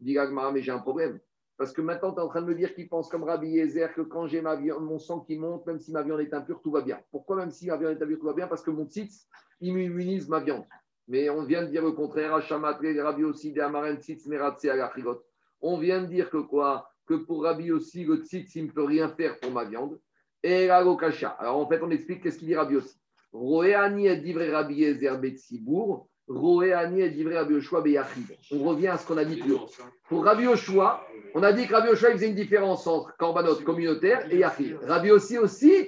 Dit mais j'ai un problème. Parce que maintenant, tu es en train de me dire qu'il pense comme Rabbi Yezer que quand j'ai mon sang qui monte, même si ma viande est impure, tout va bien. Pourquoi même si ma viande est impure, tout va bien? Parce que mon tzitz, il immunise ma viande. Mais on vient de dire le contraire. Rabbi aussi, On vient de dire que quoi? Que pour Rabbi aussi, le tzitz, il ne peut rien faire pour ma viande. Et Alors en fait, on explique qu'est-ce qu'il dit Rabbi aussi. Roéani est Rabbi Yezer Betsibour. On revient à ce qu'on a dit plus haut. Pour Rabbi Yoshua, on a dit que Rabbi Yoshua faisait une différence entre korbanot communautaire et yachid. Rabbi aussi aussi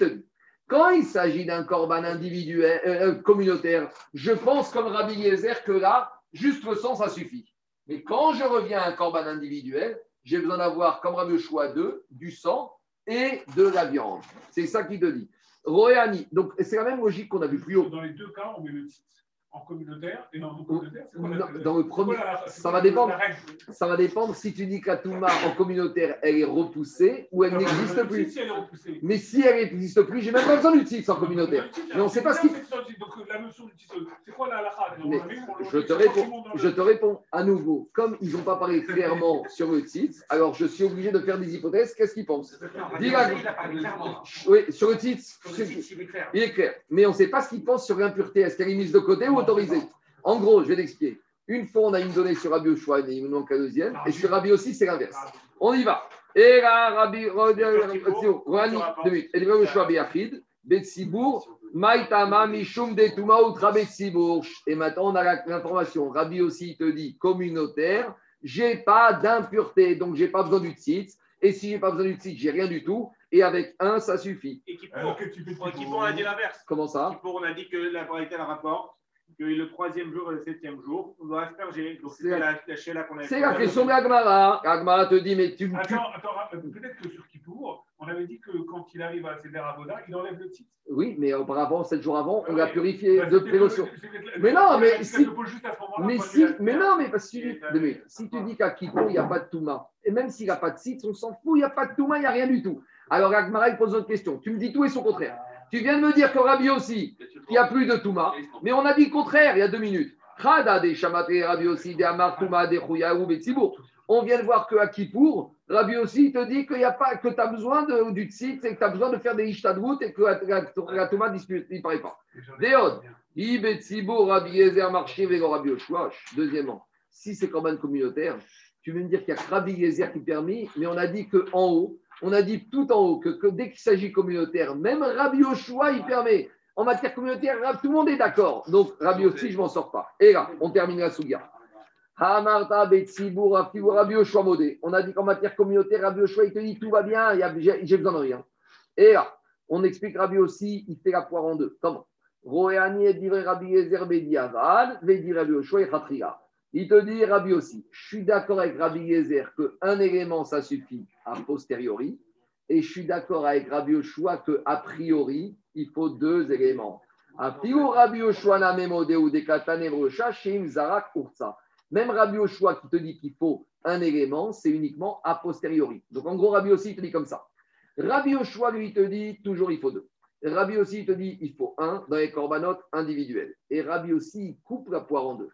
quand il s'agit d'un korban individuel euh, euh, communautaire, je pense comme Rabbi Yezer que là, juste le sang, ça suffit. Mais quand je reviens à un korban individuel, j'ai besoin d'avoir, comme Rabbi Yoshua, deux, du sang et de la viande. C'est ça qu'il te dit. Roéani, donc c'est la même logique qu'on a vu plus haut. Dans les deux cas, on met le titre en communautaire et non communautaire Dans le premier, ça va dépendre. Ça va dépendre si tu dis qu'Atouma en communautaire, elle est repoussée ou elle n'existe plus. Mais si elle n'existe plus, j'ai même pas besoin du titre en communautaire. Mais on ne sait pas ce qui. Donc la notion du titre, c'est quoi la Je te réponds. Je te réponds à nouveau. Comme ils n'ont pas parlé clairement sur le titre, alors je suis obligé de faire des hypothèses. Qu'est-ce qu'ils pensent Oui, sur le titre, il est clair. Mais on ne sait pas ce qu'ils pensent sur l'impureté. Est-ce qu'elle est mise de côté ou autorisé. En gros, je vais l'expliquer. Une fois, on a une donnée sur Rabbi Oshua et il me manque la deuxième. Et sur Rabbi aussi, c'est l'inverse. On y va. Et là, Rabbi, Et maintenant, on a l'information. Rabbi aussi te dit communautaire. J'ai pas d'impureté, donc j'ai pas besoin du titre. Et si j'ai pas besoin du titre, j'ai rien du tout. Et avec un, ça suffit. Et qui pour, on a dit l'inverse. Comment ça? Qui pour, on a dit que la parité le rapport que le troisième jour et le septième jour, on doit asperger. Donc c'est la, la qu'on C'est la question de Agmara. Te dit, mais tu. Attends, attends peut-être que sur Kippour, on avait dit que quand il arrive à Seder Avoda, il enlève le titre. Oui, mais auparavant, sept jours avant, on l'a purifié bah, de précaution. Mais non, mais si. Mais si, mais non, mais parce que si tu dis qu'à Kippour, il n'y a pas de Touma, et même s'il n'y a pas de titre, on s'en fout, il n'y a pas de Touma, il n'y a rien du tout. Alors Agmara, il pose une autre question. Tu me dis tout et son contraire. Tu viens de me dire que Rabbi aussi, il n'y a plus de Touma. Mais on a dit le contraire il y a deux minutes. On vient de voir qu'à Kippour, Rabbi aussi te dit qu'il n'y a pas, que tu as besoin de, du tzit, et que tu as besoin de faire des ishtadrout et que la, Touma ne disparaît pas. Déod, Ibetsibour, Rabbi Yezer, Marché, Vélo, Rabbi. Deuxièmement, si c'est comme un communautaire, tu veux me dire qu'il y a que Rabbi Yezer qui permet, mais on a dit qu'en haut, on a dit tout en haut que, que dès qu'il s'agit communautaire, même Rabbi Oshua, il permet. En matière communautaire, tout le monde est d'accord. Donc, Rabbi aussi, je ne m'en sors pas. Et là, on termine la Souga. Hamarta Betsibour, Rabbi Oshua Modé. On a dit qu'en matière communautaire, Rabbi Oshua, il te dit tout va bien, j'ai besoin de rien. Et là, on explique Rabbi aussi, il fait la poire en deux. Comment? Roéani et Rabbi Yezer Bediavad, Rabbi Oshua et Khatria. Il te dit, Rabbi aussi, je suis d'accord avec Rabbi Yezer qu'un élément, ça suffit a posteriori. Et je suis d'accord avec Rabbi Oshua que a priori, il faut deux éléments. Même Rabbi Oshua qui te dit qu'il faut un élément, c'est uniquement a posteriori. Donc en gros, Rabbi aussi, il te dit comme ça. Rabbi Oshua, lui, te dit toujours il faut deux. Rabbi aussi, il te dit il faut un dans les corbanotes individuels. Et Rabbi aussi, il coupe la poire en deux.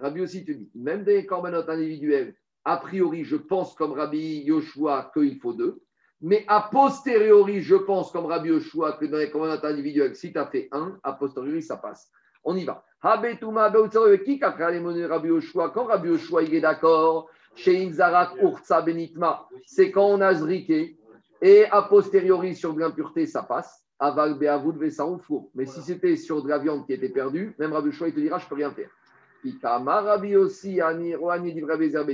Rabbi aussi te dit, même dans les corbanotes individuels, a priori, je pense comme Rabbi Yoshua qu'il faut deux. Mais a posteriori, je pense comme Rabbi Yoshua que dans les corbanotes individuels, si tu as fait un, a posteriori, ça passe. On y va. Beutsaru, qui créé les Rabbi Yoshua? Quand Rabbi Yoshua, est d'accord, chez Inzarak Urtsa Benitma, c'est quand on a zriqué, et a posteriori, sur de l'impureté, ça passe. Aval Beavoud Vesaouf four. Mais si c'était sur de la viande qui était perdue, même Rabbi Yoshua, il te dira, je ne peux rien faire. Ikama Rabbi aussi, Ani Rabbi Yezer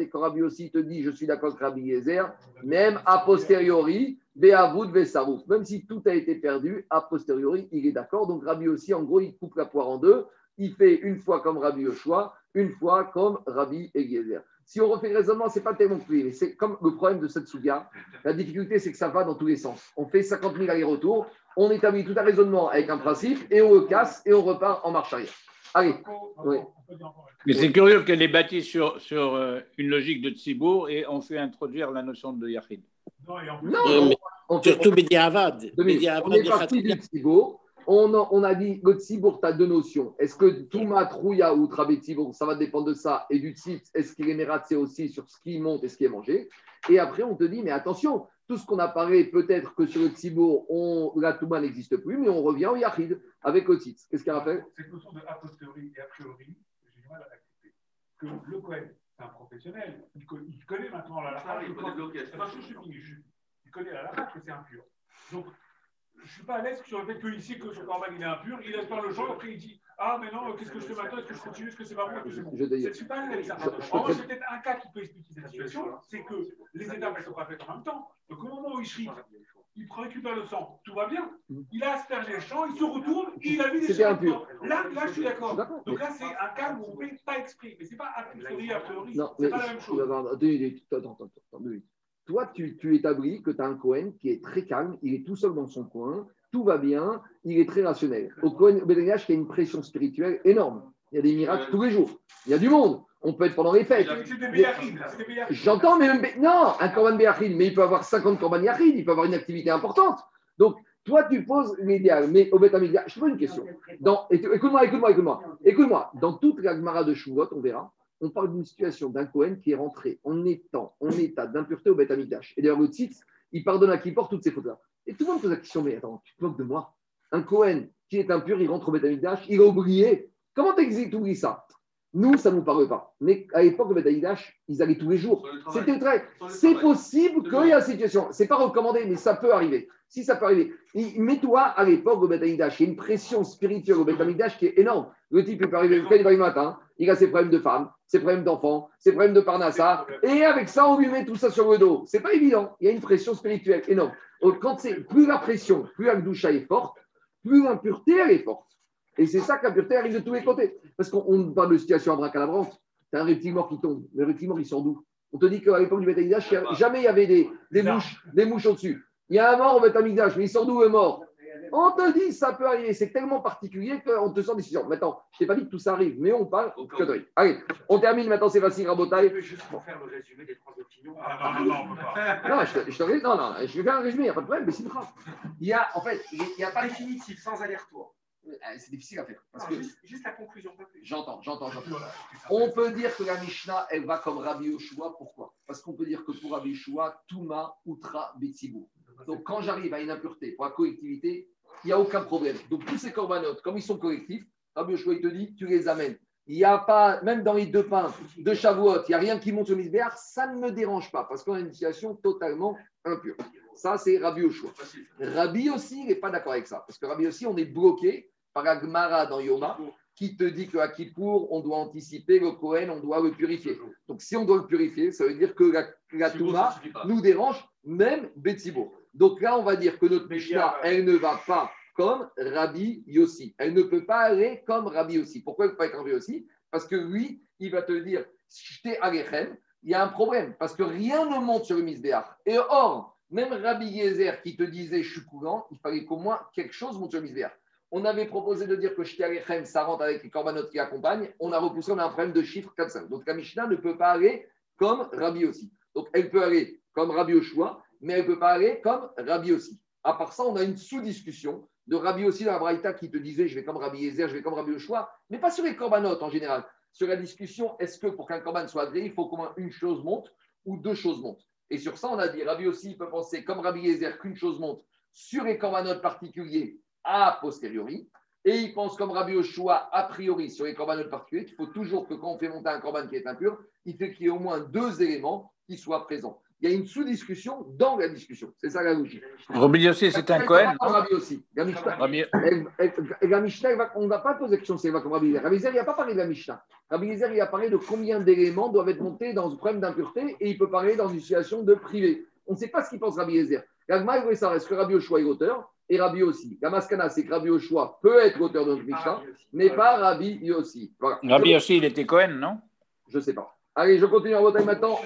et quand Rabbi aussi te dit, je suis d'accord avec Rabbi Yezer, même a posteriori. Même si tout a été perdu, a posteriori, il est d'accord. Donc Rabbi aussi, en gros, il coupe la poire en deux. Il fait une fois comme Rabbi Yoshua, une fois comme Rabbi Eliezer. Si on refait le raisonnement, ce n'est pas tellement plus. C'est comme le problème de cette souga. La difficulté, c'est que ça va dans tous les sens. On fait 50 000 allers-retours, on établit tout un raisonnement avec un principe et on le casse et on repart en marche arrière. Allez, oui. Mais c'est curieux qu'elle est bâtie sur, sur euh, une logique de Tzibour et on fait introduire la notion de Yachid. Non, on- mais on fait- Surtout. Bediavad On est parti du. Tzibour. On, a- on a dit le Tzibour, tu as deux notions. Est-ce que Touma, Trouya ou Trabé Tzibour, ça va dépendre de ça. Et du Tzitz, est-ce qu'il est mératsé aussi sur ce qui monte et ce qui est mangé? Et après, on te dit, mais attention, tout ce qu'on a parlé, peut-être que sur le Tzibour, on, la Touma n'existe plus, mais on revient au Yachid avec le. Qu'est-ce qu'il a fait? Cette notion de a posteriori et a priori, j'ai du mal à l'accepter. Que le Cohen, c'est un professionnel, il, co- il connaît maintenant la lacha. il connaît la lacha que c'est impur. Donc, je ne suis pas à l'aise sur le fait qu'ici, que son corban il est impur, il laisse faire le champ, après il dit Ah, mais non, qu'est-ce que je fais maintenant? Est-ce que je continue? Est-ce que c'est pas bon c'est bon je te En revanche, peut-être un cas qui peut expliquer cette situation c'est que les étapes ne sont pas faites en même temps. Donc, au moment où il shriek, il récupère le sang, tout va bien. Il a aspergé le champ, il se retourne, il a mis des choses. Là, là, je suis d'accord. Donc là, c'est un cas où on ne fait pas exprès. Mais ce n'est pas a priori, a priori. Non, C'est pas la même chose. attends, attends. Attends. Toi, tu, tu établis que tu as un Cohen qui est très calme, il est tout seul dans son coin, tout va bien, il est très rationnel. Au Cohen Bédéniach, il y a une pression spirituelle énorme. Il y a des miracles tous les jours. Il y a du monde. On peut être pendant les fêtes. J'entends, mais même, non, un Korban Béachid, mais il peut avoir 50 Korban Yachid, il peut avoir une activité importante. Donc, toi, tu poses l'idéal, mais au Beth je pose une question. Écoute-moi, écoute-moi, écoute-moi. Écoute-moi, dans toute la Gemara de Shuvot, on verra, on parle d'une situation d'un Cohen qui est rentré en étant, en état d'impureté au Beth. Et d'ailleurs, le titre, il pardonne à qui porte toutes ces fautes-là. Et tout le monde pose la question, mais attends, tu te moques de moi Un Cohen qui est impur, il rentre au Beth Amikdash, il a oublié. Comment tu oublies ça? Nous, ça ne nous parle pas. Mais à l'époque, le Beth Amikdash, ils allaient tous les jours. C'était très. C'est possible qu'il y ait une situation. C'est pas recommandé, mais ça peut arriver. Si ça peut arriver. Mets-toi à l'époque au Betamidash. Il y a une pression spirituelle au Betamidash qui est énorme. Le type il peut arriver le matin. Il a ses problèmes de femme, ses problèmes d'enfants, ses problèmes de parnassa. Et avec ça, on lui met tout ça sur le dos. C'est pas évident. Il y a une pression spirituelle énorme. Quand c'est plus la pression, plus la doucha est forte, plus l'impureté elle est forte. Et c'est ça que l'impureté arrive de tous les côtés. Parce qu'on on parle de situation abracadabrante. Tu as un reptile mort qui tombe. Le reptile mort, il sort d'où On te dit qu'à l'époque du Betamidash, jamais il y avait des, des mouches, des mouches au-dessus. Il y a un mort au Betamidash, mais il sort d'où le mort On te dit, ça peut arriver. C'est tellement particulier qu'on te sort des décisions. Maintenant, je t'ai pas dit que tout ça arrive, mais on parle Au cas que de rien. Allez, on termine maintenant, c'est facile, Rabotaille. Juste pour faire le résumé des trois opinions. Ah, non, non, non, on ne peut pas. Non, je je te- non, non, je vais faire un résumé, il n'y a pas de problème, mais c'est grave. Il y a, en fait, il y a pas de Définitif, sans aller-retour. Euh, C'est difficile à faire. Parce Non, que juste, juste la conclusion, pas plus. j'entends, j'entends, j'entends. Voilà. On peut dire que la Mishnah, elle va comme Rabbi Yoshua. Pourquoi? Parce qu'on peut dire que pour Rabbi Yoshua, Touma, Outra, Betsibou. Donc quand j'arrive à une impureté pour la collectivité, il n'y a aucun problème. Donc tous ces corbanotes, comme ils sont collectifs, Rabbi Yoshua, il te dit, tu les amènes. Il n'y a pas, même dans les deux pains de Shavuot, il n'y a rien qui monte sur Misbéar, ça ne me dérange pas parce qu'on a une situation totalement impure. Ça, c'est Rabbi Yoshua. Rabbi aussi, il n'est pas d'accord avec ça. Parce que Rabbi aussi, on est bloqué par la Gemara dans Yoma qui te dit qu'à Kippour, on doit anticiper le Kohen, on doit le purifier. Donc si on doit le purifier, ça veut dire que la, la Touma nous dérange, même Betsibour. Donc là, on va dire que notre Mishnah, elle ne va pas comme Rabbi Yossi. Elle ne peut pas aller comme Rabbi Yossi. Pourquoi elle ne peut pas être Rabbi Yossi? Parce que lui, il va te dire, j'étais Alechem, il y a un problème, parce que rien ne monte sur le Misbéach. Et or, même Rabbi Yezer qui te disait, je suis courant, il fallait qu'au moins quelque chose monte sur le Misbéach. On avait proposé de dire que j'étais Alechem, ça rentre avec les corbanotes qui accompagnent. On a repoussé, on a un problème de chiffre 4-5. Donc la Mishnah ne peut pas aller comme Rabbi Yossi. Donc elle peut aller comme Rabbi Yoshua, mais elle ne peut pas aller comme Rabbi aussi. À part ça, on a une sous-discussion de Rabbi aussi dans la Braïta qui te disait je vais comme Rabbi Yezer, je vais comme Rabbi Yoshua, mais pas sur les corbanotes en général. Sur la discussion, est-ce que pour qu'un corban soit agréé, il faut qu'au moins une chose monte ou deux choses montent? Et sur ça, on a dit Rabbi aussi peut penser comme Rabbi Yezer qu'une chose monte sur les corbanotes particuliers a posteriori. Et il pense comme Rabbi Yoshua a priori sur les corbanotes particuliers qu'il faut toujours que quand on fait monter un corban qui est impur, il fait qu'il y ait au moins deux éléments qui soient présents. Il y a une sous-discussion dans la discussion. C'est ça la logique. Rabbi Yossi, c'est un Cohen. Rabbi aussi. La Mishnah, on ne va pas poser la question elle va comme Rabbi Yezer. Rabbi Yezer, il n'a pas parlé de la Mishnah. Rabbi Yezer, il a parlé de combien d'éléments doivent être montés dans un problème d'impureté et il peut parler dans une situation de privé. On ne sait pas ce qu'il pense Rabbi Yezer. L'Agma, il voulait savoir est-ce que Rabbi Yoshua est auteur et Rabbi aussi. La Maskana, c'est que Rabbi Yoshua peut être auteur de notre Mishnah, mais pas Rabbi Yossi. Voilà. Rabbi Yossi, il était Cohen, non? Je ne sais pas. Allez, je continue à Rabotai maintenant.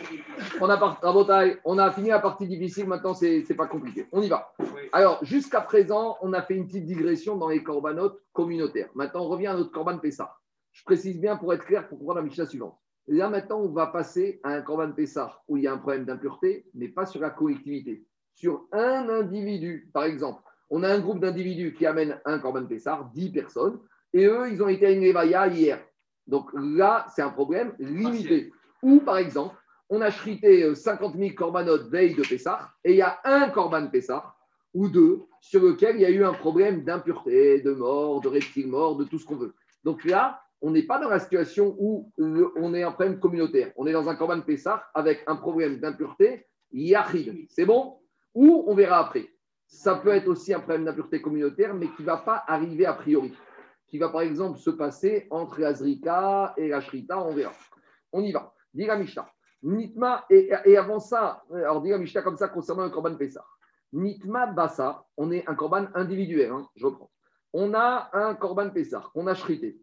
On a, par- Rabotai, on a fini la partie difficile, maintenant c'est pas compliqué. On y va. Alors, jusqu'à présent, on a fait une petite digression dans les corbanotes communautaires. Maintenant, on revient à notre corban Pessah. Je précise bien pour être clair, pour comprendre la Mishnah suivante. Là, maintenant, on va passer à un corban Pessah où il y a un problème d'impureté, mais pas sur la collectivité. Sur un individu, par exemple. On a un groupe d'individus qui amènent un corban Pessah, 10 personnes, et eux, ils ont été à une hier. Donc là, c'est un problème limité. Ou, par exemple, on a chrité euh, 50 000 corbanotes veille de Pessah, et il y a un corban Pessah, ou deux, sur lequel il y a eu un problème d'impureté, de mort, de reptile mort, de tout ce qu'on veut. Donc là, on n'est pas dans la situation où on est un problème communautaire. On est dans un corban Pessah avec un problème d'impureté, yachid. C'est bon? Ou on verra après. Ça peut être aussi un problème d'impureté communautaire, mais qui ne va pas arriver a priori. Qui va par exemple se passer entre la Zrika et la Shrita, on verra. On y va. Dit la Mishnah. Nitma, et, avant ça, alors dit la Mishnah comme ça concernant le corban Pessah. Nitma Bassa, on est un corban individuel, hein, je reprends. On a un corban Pessah qu'on a chrité.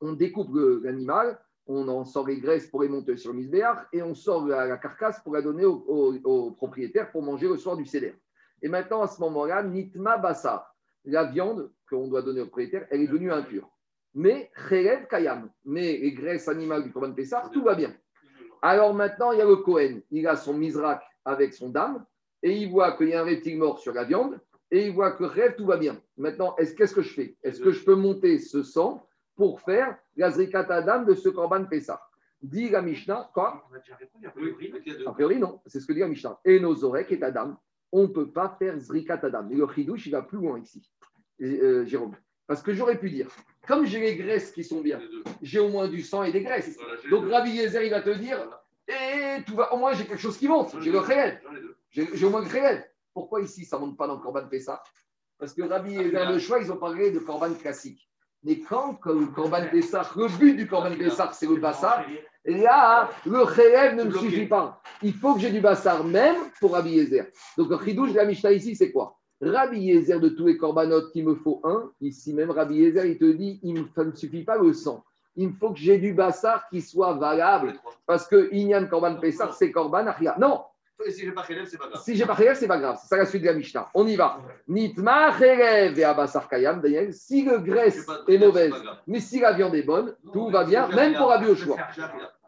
On découpe l'animal, on en sort les graisses pour les monter sur le misbéar et on sort la, carcasse pour la donner au propriétaire pour manger le soir du céder. Et maintenant, à ce moment-là, Nitma Bassa, la viande qu'on doit donner au propriétaire, elle est devenue impure. Mais Cherev Kayam, mais les graisses animales du corban Pessah, tout va bien. Alors maintenant, il y a le Cohen, il a son misrak avec son dame, et il voit qu'il y a un reptile mort sur la viande, et il voit que rêve, tout va bien. Maintenant, est-ce, qu'est-ce que je fais? Est-ce que je peux monter ce sang pour faire la zrikat adam de ce korban Pessah Dit la Mishnah, quoi? On a déjà répondu. a priori. A priori, non. C'est ce que dit la Mishnah. Et nos oreilles et Adam, on ne peut pas faire zrikat adam. Et le chidouche, il va plus loin ici, euh, Jérôme. Parce que j'aurais pu dire, comme j'ai les graisses qui sont bien, j'ai au moins du sang et des graisses. Donc Rabbi Yezer, il va te dire, et tout va, au moins j'ai quelque chose qui monte, j'ai le réel. J'ai au moins le réel. Pourquoi ici ça ne monte pas dans le Corban Pessah? Parce que Rabbi Yezer le choix, ils ont parlé de Corban classique. Mais quand le Corban Pessah, le but du Corban Pessah, c'est le Bassar, là, le réel ne me Bloqué. suffit pas. Il faut que j'ai du Bassar même pour Rabbi Yezer. Donc le chidouche de la Mishnah ici, c'est quoi? Rabbi Yezer de tous les corbanotes, il me faut un. Ici même, Rabbi Yezer, il te dit, il me, ne suffit pas le sang. Il me faut que j'ai du Bassar qui soit valable. Parce que Inyan Korban Pessah, c'est Korban Achia. Non, Si j'ai pas Khelem, c'est pas grave. si j'ai pas Khélev, c'est pas grave. C'est ça la suite de la Mishnah. On y va. Nitma Khélev et Abassar Kayam, Daniel. Si le graisse est mauvaise, mais si la viande est bonne, tout va bien, même pour Rabbi Yoshua.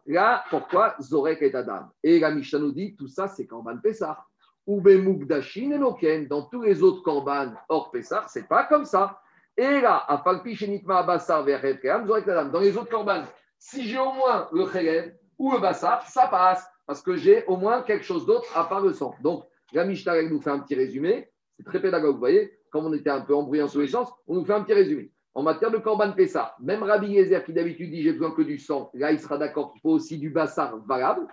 Là, pourquoi Zorek et Adam? Et la Mishnah nous dit tout ça, c'est Korban Pessah. Dans tous les autres Korban hors Pessah, c'est pas comme ça. Et là, à Bassar. Dans les autres korban, si j'ai au moins le Khelev ou le Bassar, ça passe, parce que j'ai au moins quelque chose d'autre à part le sang. Donc, la Mishnah nous fait un petit résumé. C'est très pédagogue, vous voyez, comme on était un peu embrouillé en tous les sens, on nous fait un petit résumé. En matière de Korban Pessah, même Rabbi Yezer qui d'habitude dit j'ai besoin que du sang, là il sera d'accord qu'il faut aussi du bassar valable.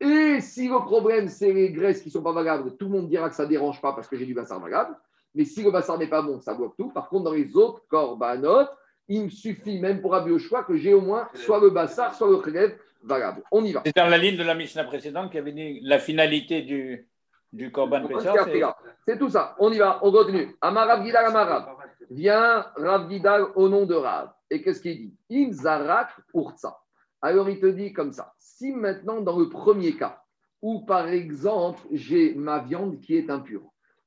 Et si le problème c'est les graisses qui ne sont pas valables, tout le monde dira que ça ne dérange pas parce que j'ai du bassar valable. Mais si le bassar n'est pas bon, ça bloque tout. Par contre, dans les autres Korbanot, il me suffit même pour choix que j'ai au moins soit le bassar, soit le khelev valable. On y va. C'est dans la ligne de la Mishnah précédente qui avait dit la finalité du, du Korban Pessah. c'est- tout ça. On y va, on continue. Amarav Gidal Amarav. Vient Rav Gidal au nom de Rav. Et qu'est-ce qu'il dit? In Zarak Urtsa. Alors il te dit comme ça. Si maintenant, dans le premier cas, où par exemple, j'ai ma viande qui est impure,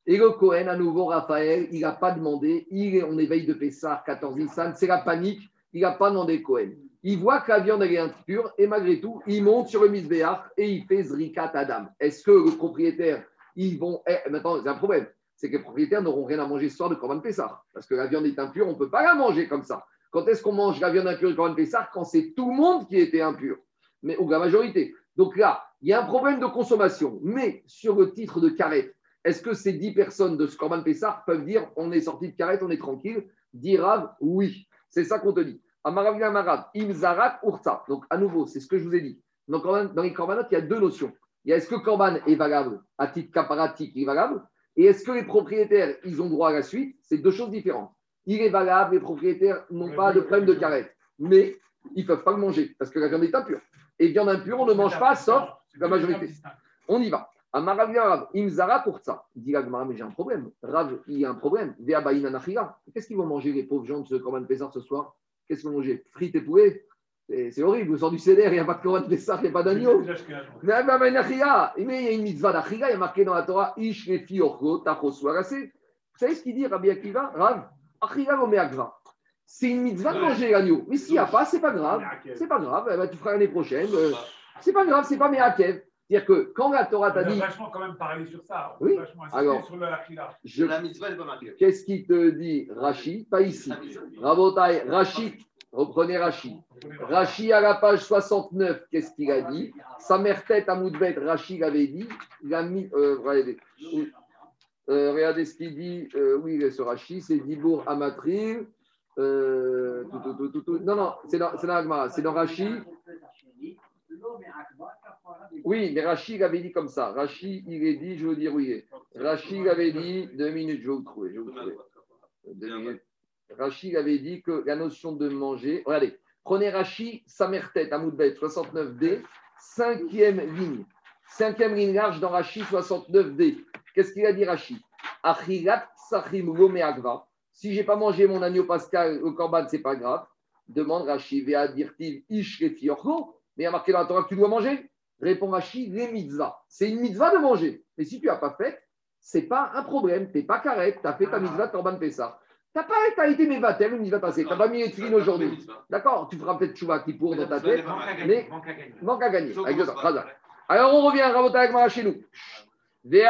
et le Cohen, à nouveau, Raphaël, il n'a pas demandé, il est, on éveille de Pessah, 14 Nissan, c'est la panique, il n'a pas demandé Cohen. Il voit que la viande est impure et malgré tout, il monte sur le misbéach et il fait Zrikat Adam. Est-ce que le propriétaire, ils vont. Eh, maintenant, c'est un problème. C'est que les propriétaires n'auront rien à manger ce soir de Corban Pessah. Parce que la viande est impure, on ne peut pas la manger comme ça. Quand est-ce qu'on mange la viande impure de Corban Pessah Quand c'est tout le monde qui était impur, mais ou la majorité. Donc là, il y a un problème de consommation. Mais sur le titre de carrette, est-ce que ces 10 personnes de ce Corban Pessah peuvent dire on est sorti de carrette, on est tranquille? Dirav, oui. C'est ça qu'on te dit. Amarav Amarav, Imzarak Urta. Donc à nouveau, c'est ce que je vous ai dit. Donc, dans les corbanotes, il y a deux notions. Il y a est-ce que corban est valable à titre caparatique, il est valable? Et est-ce que les propriétaires, ils ont droit à la suite? C'est deux choses différentes. Il est valable, les propriétaires n'ont pas de problème de carrette. Mais ils ne peuvent pas le manger parce que la viande est impure. Et viande impure, on ne mange pas sauf la majorité. On y va. Amarav Rav, Imzara pour ça. Dit la Gemara, mais j'ai un problème. Rav, il y a un problème. Qu'est-ce qu'ils vont manger les pauvres gens de ce Corban Pessar ce soir? Qu'est-ce qu'ils vont manger? Frites et poulet? C'est horrible. Vous sort du CDR, il n'y a pas de Corban Pessar, il n'y a pas d'agneau. Mais il y a une mitzvah d'Achila, il y a marqué dans la Torah Ish. Vous savez ce qu'il dit, Rabbi Akiva? Rav. C'est une mitzvah de manger l'agneau. Mais s'il n'y a pas, c'est pas grave. C'est pas grave. Eh ben, tu feras l'année prochaine. Euh, C'est pas grave, c'est pas Meakev. C'est-à-dire que quand la Torah On t'a a dit, vachement quand même parlé sur ça. On a Oui. vachement Alors, sur le je- La mitzvah n'est pas marquée. qu'est-ce qu'il te dit Rashi? Pas ici. Rabotai, Rashi, reprenez Rashi. Rashi à la page 69, qu'est-ce qu'il a dit? Sa mère tête à Moudbet, Rashi l'avait dit. Il a mis. euh, Euh, regardez ce qu'il dit. Euh, oui, ce Rashi, c'est Dibour Amatril. Euh, tout, tout, tout, tout, tout. Non, non, c'est dans, c'est dans Agmara, c'est dans Rashi. Oui, mais Rashi avait dit comme ça. Rashi, il est dit, je veux dire est. Rashi il avait dit, deux minutes, je vais vous trouver. Je vais vous trouver. Deux minutes. Rachi avait dit que la notion de manger. Regardez, prenez Rachi, sa mère tête, à Moudbet, 69D, cinquième ligne. Cinquième ligne large dans Rachi, 69D. Qu'est-ce qu'il a dit Rachi Achirat sachim gome agva. Si j'ai pas mangé mon agneau pascal, le corban, c'est pas grave. Demande Rachi, vea dirtiv ish. Mais il y a marqué dans la Torah que tu dois manger. Répond Rachi, les mitzvahs. C'est une mitzvah de manger. Mais si tu n'as pas fait, c'est pas un problème. Tu n'es pas carré, tu as fait ta mitzvah de corban Pessah. Tu n'as pas as été mes baptêmes, une mitzvah passée. Tu n'as pas mis les tefilines aujourd'hui. D'accord? Tu feras peut-être chouva qui pour dans ta tête. Mais manque à gagner. Avec deux ans. Khazak. Alors on revient à Rabota Agmara chez nous. Les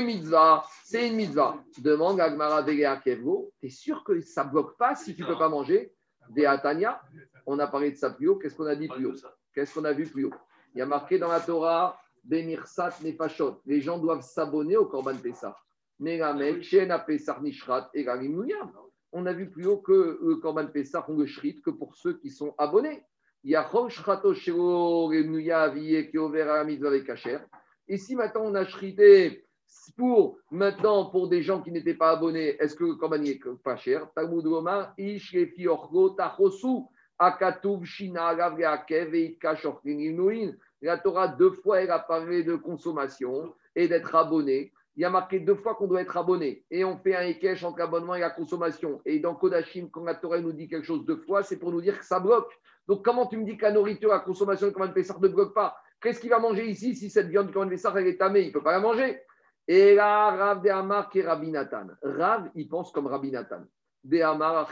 mitzvahs, c'est une mitzvah. Demande à Agmara Vegeakevgo, tu es sûr que ça ne bloque pas si tu ne peux pas manger? Ve'atania, on a parlé de ça plus haut, qu'est-ce qu'on a dit plus haut? Qu'est-ce qu'on a vu plus haut? Il y a marqué dans la Torah, Bemirsat Nefashot, les gens doivent s'abonner au Korban Pessah. On a vu plus haut que le Korban Pessah, on le shrit que pour ceux qui sont abonnés. Et si maintenant on a shrité pour maintenant pour des gens qui n'étaient pas abonnés, est-ce que le korban est pas cher? Talmud Gomar, Ish Lefi Orgo Tachosu, Akatuv Shina et. La Torah, deux fois, elle a parlé de consommation et d'être abonné. Il y a marqué deux fois qu'on doit être abonné. Et on fait un équèche entre l'abonnement et la consommation. Et dans Kodashim, quand la Torah nous dit quelque chose deux fois, c'est pour nous dire que ça bloque. Donc, comment tu me dis que la nourriture, la consommation de Command Pessar ne bloque pas? Qu'est-ce qu'il va manger ici si cette viande de Command Pessar, est tamée? Il ne peut pas la manger. Et là, Rav de Amar qui est Rabbi Nathan. Rav, il pense comme Rabbi Nathan. De Amar.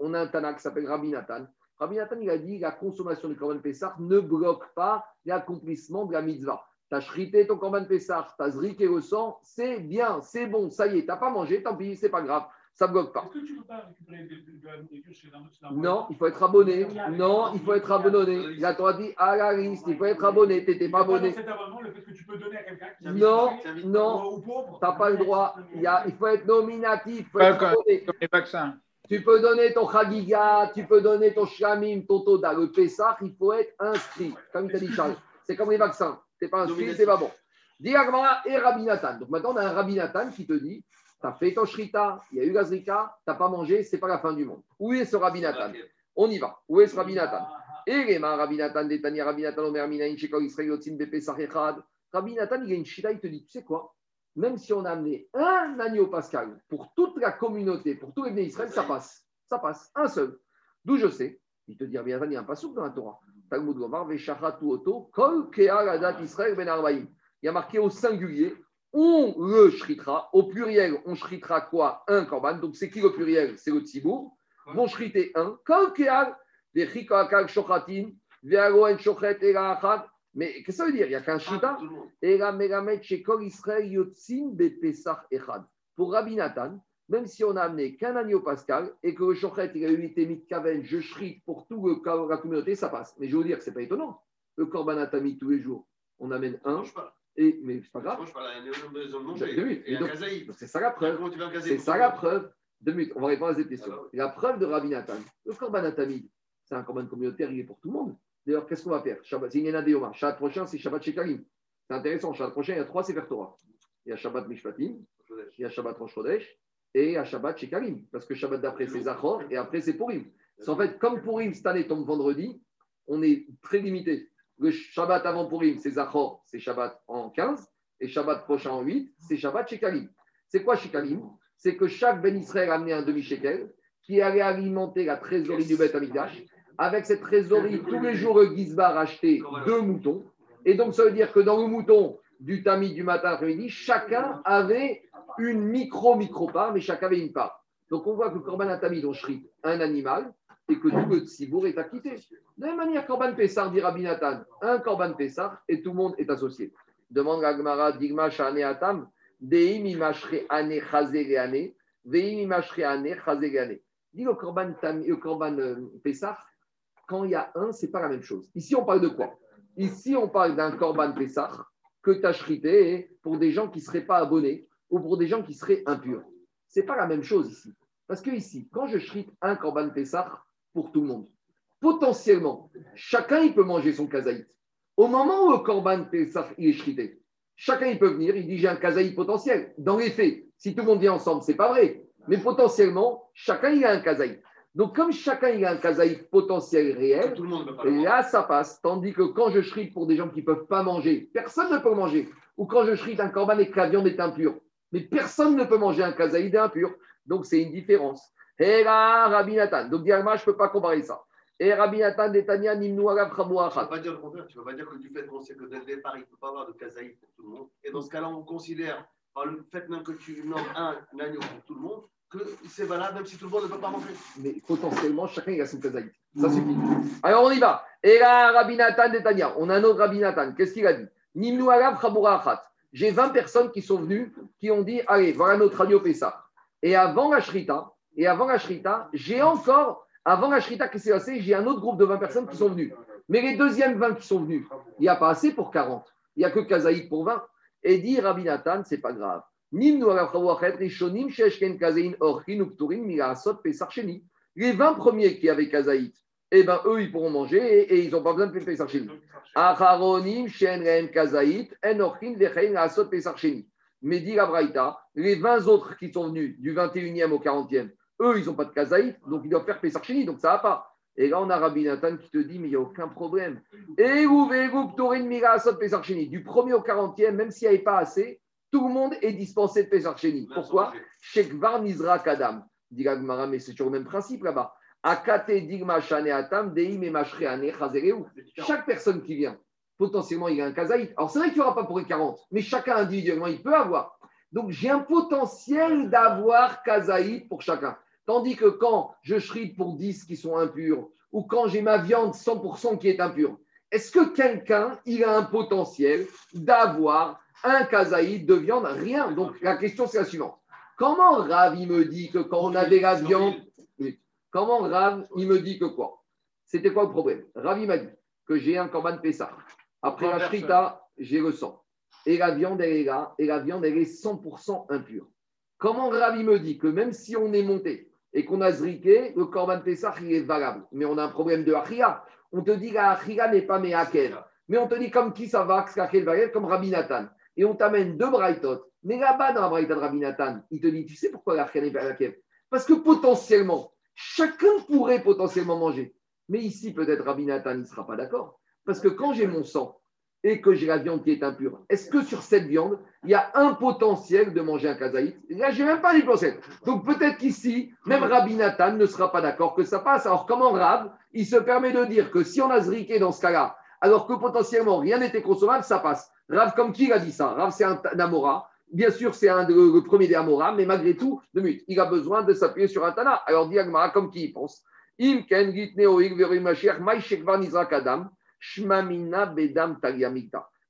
On a un Tana qui s'appelle Rabbi Nathan. Rabbi Nathan, il a dit la consommation du Command Pessar ne bloque pas l'accomplissement de la mitzvah. tu as shrité ton corban Pessah, tu as zriqué le sang, c'est bien, c'est bon, ça y est, tu n'as pas mangé, tant pis, c'est pas grave, ça ne bloque pas. Est-ce que tu ne peux pas récupérer de, la nourriture chez un Non, il faut être abonné. Non, il faut être abonné. La Torah dit à la liste, il faut être abonné. Tu n'étais pas abonné. cet abonnement, le fait que tu peux donner à quelqu'un qui Non, non, ou pauvre, tu n'as pas le droit. Il, y a- il faut être nominatif, il faut Pas être comme, abonné. comme les vaccins. Tu peux donner ton Chagiga, tu peux donner ton Shlamim, ton Toda. Le Pessah, il faut être inscrit. Comme il t'a dit Charles. C'est comme les vaccins. Tu n'es pas inscrit, c'est pas bon. Dis Agmara et Rabbi Nathan. Donc maintenant, on a un Rabbi Nathan qui te dit tu as fait ton Shrita, il y a eu la Zrika, tu n'as pas mangé, c'est pas la fin du monde. Où est ce Rabbi Nathan On y va. Où est ce Rabbi Nathan Et les mains, Rabbi Nathan, Détania, Rabbi Nathan, Omer, Nathan, il y a une Shita, il te dit tu sais quoi? Même si on a amené un agneau pascal pour toute la communauté, pour tous les bénis Israël, ça passe. Ça passe. Un seul. D'où je sais Il te dit Rabbi Nathan, il y a un passouk dans la Torah. Talmud Gomar, Veshachatu Oto, Kol Israël Ben. Il y a marqué au singulier on le shritera. Au pluriel, on shritera quoi? Un korban. Donc, c'est qui le pluriel? C'est le tzibour. Vont shriter un. Kol keal, vechika akal shochatin, ve'aloen shochet achad. Mais qu'est-ce que ça veut dire? Il n'y a qu'un shrita. Le monde. Ela melamet shekol Israël yotzin bepesach echad. Pour Rabbi Nathan, même si on a amené qu'un agneau pascal et que le shochet il a eu été mis de kaven, je shrite pour tout le, la communauté, ça passe. Mais je veux dire que ce n'est pas étonnant. Le korban atami tous les jours, on amène un. Et, mais c'est pas grave. Deux minutes. Et donc- donc c'est ça la preuve. C'est ça la preuve. Deux minutes, on va répondre à cette question. Bah La preuve de Rabbi Nathan, le Korban Atamid, c'est un Korban communautaire, il est pour tout le monde. D'ailleurs, qu'est-ce qu'on va faire? C'est Yena Deoma. Shabbat prochain, c'est Shabbat Shekalim. C'est intéressant. Shabbat prochain, il y a trois Sefer Torah. Il y a Shabbat Mishpatim, il y a Shabbat Rosh Chodesh et il y a Shabbat Shekalim. Parce que Shabbat d'après, c'est Zachor et après, c'est Purim. C'est en fait, comme Purim cette année tombe vendredi, on est très limité. Le Shabbat avant Purim, c'est Zachor, c'est Shabbat en 15. Et Shabbat prochain en 8, c'est Shabbat Shekalim. C'est quoi Shekalim? C'est que chaque Ben Israël a amené un demi-shekel qui allait alimenter la trésorerie du Beth Amikdash. Avec cette trésorerie, tous les jours, le Gizbar achetait deux moutons. Et donc, ça veut dire que dans le mouton du tamis du matin après-midi, chacun avait une micro-micro-part, mais chacun avait une part. Donc, on voit que Korban Atamid, on shrite un animal et que tout le tsibour est acquitté. De la même manière, Korban Pessar, dit Rabbi Nathan, un Korban Pessar et tout le monde est associé. Demande la Gemara, Digma Shane Atam, Deim imashre ane chazé ane, Veim imashre ane chazé ane. Dit le Korban, Tam- le Korban euh, Pessar, quand il y a un, c'est pas la même chose. Ici, on parle de quoi? Ici, on parle d'un Korban Pessar que tu as shrité pour des gens qui ne seraient pas abonnés ou pour des gens qui seraient impurs. C'est pas la même chose ici. Parce que ici, quand je shrite un Korban Pessar pour tout le monde, potentiellement, chacun il peut manger son kazaït. Au moment où le Korban il est shrité, chacun il peut venir, il dit j'ai un kazaït potentiel. Dans les faits, si tout le monde vient ensemble, c'est pas vrai. Mais potentiellement, chacun il a un kazaït. Donc comme chacun il a un kazaït potentiel réel, Tout le monde pas là, ça passe. Tandis que quand je shrite pour des gens qui ne peuvent pas manger, personne ne peut manger. Ou quand je shrite un corban et que la viande est impure. Mais personne ne peut manger un kazaïd impur. Donc, c'est une différence. Et là, Rabbi Nathan. Donc, Diagma, je ne peux pas comparer ça. Et Rabbi Nathan, Netanya, Nimnu, Arab, Tu ne vas pas dire le contraire. Tu ne vas pas dire que du fait qu'on sait que dès le départ, il ne peut pas avoir de kazaï pour tout le monde. Et dans ce cas-là, on considère, par le fait même que tu nommes un, un agneau pour tout le monde, que c'est valable même si tout le monde ne peut pas manger. Mais potentiellement, chacun a son kazaïd. Ça suffit. Alors, on y va. Et là, Rabbi Nathan, Netanya. On a un autre Rabbi Nathan. Qu'est-ce qu'il a dit? Nimnu, Arab. J'ai 20 personnes qui sont venues, qui ont dit Allez, voilà notre radio Pessah. Et avant la Shrita, et avant la Shrita, j'ai encore, avant la Shrita qui s'est passée, j'ai un autre groupe de 20 personnes qui sont venues. Mais les deuxièmes 20 qui sont venus, il n'y a pas assez pour 40. Il n'y a que Kazaïd pour 20. Et dit Rabbi Nathan, c'est pas grave. Les 20 premiers qui avaient Kazaïd, eh ben, eux, ils pourront manger et, ils n'ont pas besoin de Pessar, Sheni. Acharonim, Shen Rehem Kazait, Enochin, Vechein, Asot, Pesach Sheni. Mais dit la les 20 autres qui sont venus du 21e au 40e, eux, ils n'ont pas de Kazaït, donc ils doivent faire Pesach Sheni, donc ça va pas. Et là, on a Rabbi Nathan qui te dit, mais il n'y a aucun problème. Et vous. Du 1er au 40e, même s'il n'y avait pas assez, tout le monde est dispensé de Pesach Sheni. Pourquoi? Shekvar Nizra Kadam. Dit mais c'est toujours le même principe là-bas. Akate Digma Shane Atam, Deim et. Chaque personne qui vient, potentiellement, il a un kazaït. Alors, c'est vrai qu'il n'y aura pas pour les 40, mais chacun individuellement, il peut avoir. Donc, j'ai un potentiel d'avoir kazaït pour chacun. Tandis que quand je shrite pour 10 qui sont impurs, ou quand j'ai ma viande 100% qui est impure, Est-ce que quelqu'un, il a un potentiel d'avoir un kazaïd de viande? Rien. Donc la question, c'est la suivante. Comment Rav, il me dit que quand on avait la viande. Comment Rav, il me dit que quoi? C'était quoi le problème? Rav, il m'a dit que j'ai un corban Pessah. Après la frita, j'ai le sang. Et la viande, elle est là. Et la viande, elle est 100% impure. Comment Rav, il me dit que même si on est monté et qu'on a zriqué, le corban Pessah, il est valable. Mais on a un problème de achia. On te dit que la achia n'est pas mehakel. Mais on te dit comme qui ça va, comme Rabbi Nathan. Et on t'amène deux braïtot. Mais là-bas, dans la braïta de Rabbi Nathan, il te dit, tu sais pourquoi la n'est pas mehakel Parce que potentiellement, chacun pourrait potentiellement manger. Mais ici, peut-être Rabbi Nathan ne sera pas d'accord. Parce que quand j'ai mon sang et que j'ai la viande qui est impure, est-ce que sur cette viande, il y a un potentiel de manger un kazaït? Là, je n'ai même pas les potentiel. Donc peut-être qu'ici, même Rabbi Nathan ne sera pas d'accord que ça passe. Alors comment Rab, il se permet de dire que si on a zriqué dans ce cas-là, alors que potentiellement rien n'était consommable, ça passe. Rav, comme qui a dit ça? Rav, c'est un Amora. Bien sûr, c'est un, le, premier des Amora, mais malgré tout, il a besoin de s'appuyer sur un Tana. Alors, dit Agmara, comme qui il pense? Shmamina bedam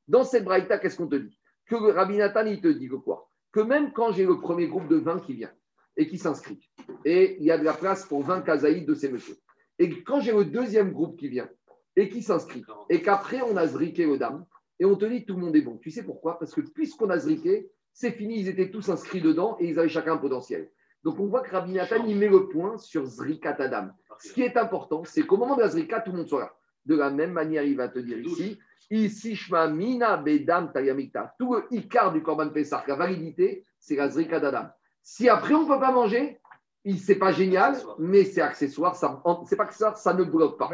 Dans cette braïta, qu'est-ce qu'on te dit? Que Rabbi Nathan, il te dit que quoi? Que même quand j'ai le premier groupe de 20 qui vient et qui s'inscrit, et il y a de la place pour 20 kazaïs de ces messieurs, et quand j'ai le deuxième groupe qui vient et qui s'inscrit, et qu'après on a zriqué aux dames, et on te dit tout le monde est bon. Tu sais pourquoi? Parce que puisqu'on a zriqué, c'est fini, ils étaient tous inscrits dedans et ils avaient chacun un potentiel. Donc on voit que Rabbi Nathan, il met le point sur Zrikat Adam. Ce qui est important, c'est qu'au moment de la Zrika, tout le monde soit là. De la même manière, il va te dire ici, ici, Mina Bedam Tayamikta. Tout le Icar du Korban Pessah, la validité, c'est la Zrika d'Adam. Si après on ne peut pas manger, c'est pas génial, mais c'est accessoire. Ça, c'est pas accessoire, ça ne bloque pas.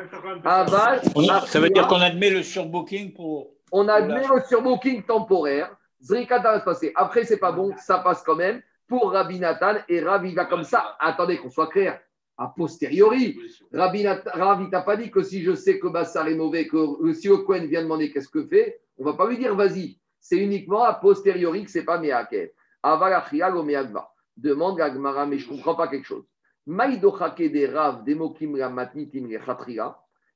ça veut dire qu'on admet le surbooking pour. On admet le surbooking temporaire. Zrikata va se passer. Après, c'est pas bon, ça passe quand même pour Rabbi Nathan. Et Rabbi va comme ça. Attendez, qu'on soit clair. A posteriori, Rabbi, Rabbi t'a pas dit que si je sais que Bassar est mauvais, que si le Cohen vient demander qu'est-ce que fait, on va pas lui dire vas-y. C'est uniquement a posteriori que c'est pas Meakel. Avalachia o Meagva. Demande à Gmara, mais je ne comprends pas quelque chose. des Rav, des Mokim,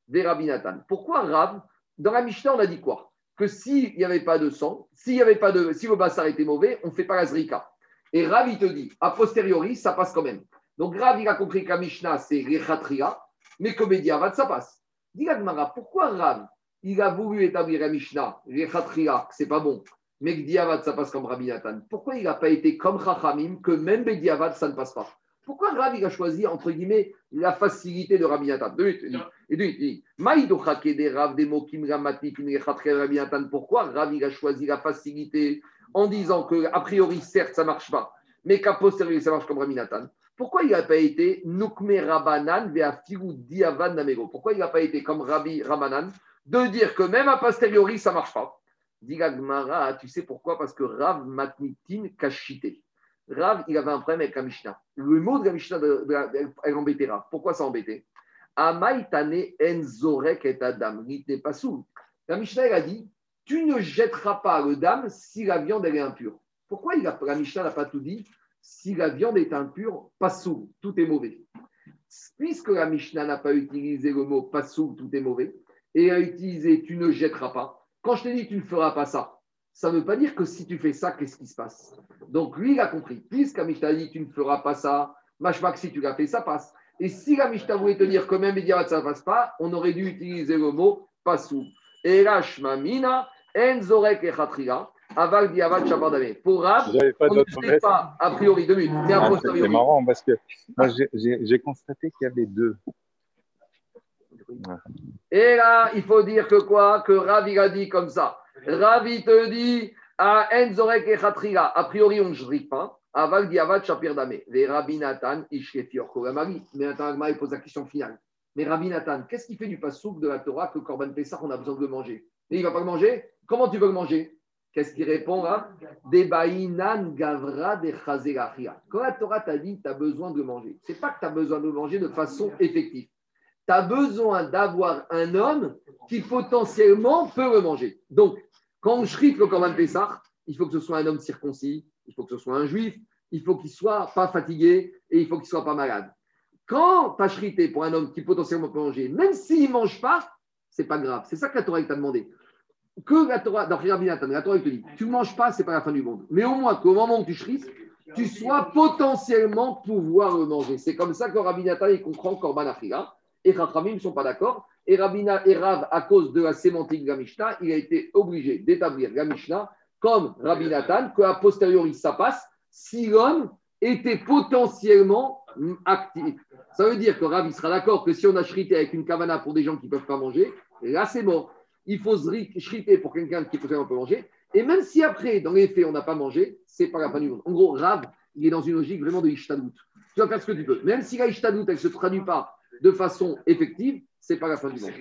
des Rabinatan. Pourquoi Rav Dans la Mishnah, on a dit quoi? Que s'il n'y avait pas de sang, s'il y avait pas de, si le bassar était mauvais, on ne fait pas la zrika. Et Rav, il te dit, a posteriori, ça passe quand même. Donc Rav, il a compris que la Mishnah, c'est Rechatria, mais que Mediavad, ça passe. Gmara, pourquoi Rav, il a voulu établir la Mishnah, Rechatria, c'est pas bon, mais que Diavad, ça passe comme Rabbi Nathan? Pourquoi il n'a pas été comme Chachamim, que même Diavad, ça ne passe pas? Pourquoi Rabbi a choisi, entre guillemets, la facilité de Rabbi Nathan? Pourquoi Rabbi a choisi la facilité en disant que, a priori, certes, ça ne marche pas, mais qu'à posteriori, ça marche comme Rabbi Nathan pourquoi il n'a pas été Nukme Rabanan Diavad Namego? Pourquoi il n'a pas été comme Rabbi Ramanan de dire que même a posteriori, ça ne marche pas? Gmara, tu sais pourquoi? Parce que Rav Matnitin Kashite. Rav, il avait un problème avec la Mishnah. Le mot de la Mishnah, elle Rav. Pourquoi ça embêtait? Amaitane enzorek et adam. pas. La Mishnah, elle a dit Tu ne jetteras pas le dame si la viande est impure. Pourquoi la Mishnah n'a pas tout dit Si la viande est impure, pas sous, tout est mauvais? Puisque la Mishnah n'a pas utilisé le mot pas sous, tout est mauvais, et a utilisé tu ne jetteras pas, quand je te dis tu ne feras pas ça, ça ne veut pas dire que si tu fais ça, qu'est-ce qui se passe? Donc lui, il a compris. Puisque Mishnah dit tu ne feras pas ça, que si tu l'as fait, ça passe. Et si la Mishnah voulait te dire que même Mediavat, ça ne passe pas, on aurait dû utiliser le mot pasou. Et Mina, Enzorek et Aval Diavat Shabardame. Pour Rab, on ne sait pas, a priori, deux minutes, mais a ah, C'est marrant parce que moi, j'ai constaté qu'il y avait deux. Et là, il faut dire que quoi? Que Ravi a dit comme ça. Ravi te dit à Enzorek et. A priori, on ne jrit pas. Aval shapir dame. Les Rabbi Nathan, Ishkefior Kogamari. Mais maintenant, il pose la question finale. Mais Rabbi Nathan, qu'est-ce qui fait du pasouk de la Torah que Korban Pessah, on a besoin de le manger? Et il ne va pas le manger? Comment tu veux le manger? Qu'est-ce qu'il répond là Debainan gavra de Quand la Torah t'a dit tu as besoin de manger, c'est pas que tu as besoin de manger de façon effective tu as besoin d'avoir un homme qui potentiellement peut le manger. Donc, quand on shrite le Corban Pessah, il faut que ce soit un homme circoncis, il faut que ce soit un juif, il faut qu'il soit pas fatigué et il faut qu'il soit pas malade. Quand tu as pour un homme qui potentiellement peut manger, même s'il ne mange pas, c'est pas grave. C'est ça que la Torah t'a demandé. Que la Torah, dans Rabbi la Torah te dit, tu ne manges pas, c'est pas la fin du monde. Mais au moins qu'au moment où tu chrisses, tu sois potentiellement pouvoir le manger. C'est comme ça que Rabbi Nathan, il comprend Korban Achila. Et Chachamim ne sont pas d'accord. Et Rabina et Rav, à cause de la sémantique de la Mishnah, il a été obligé d'établir la Mishnah comme Rabbi Nathan, qu'à posteriori ça passe, si l'homme était potentiellement actif. Ça veut dire que il sera d'accord que si on a shrité avec une kavana pour des gens qui ne peuvent pas manger, là c'est mort. Il faut shriter pour quelqu'un qui potentiellement peut manger. Et même si après, dans les faits, on n'a pas mangé, c'est pas la fin du monde. En gros, Rav, il est dans une logique vraiment de Ishtadout. Tu vas faire ce que tu peux. Même si la Ishtadout, elle ne se traduit pas de façon effective, c'est pas la fin du monde.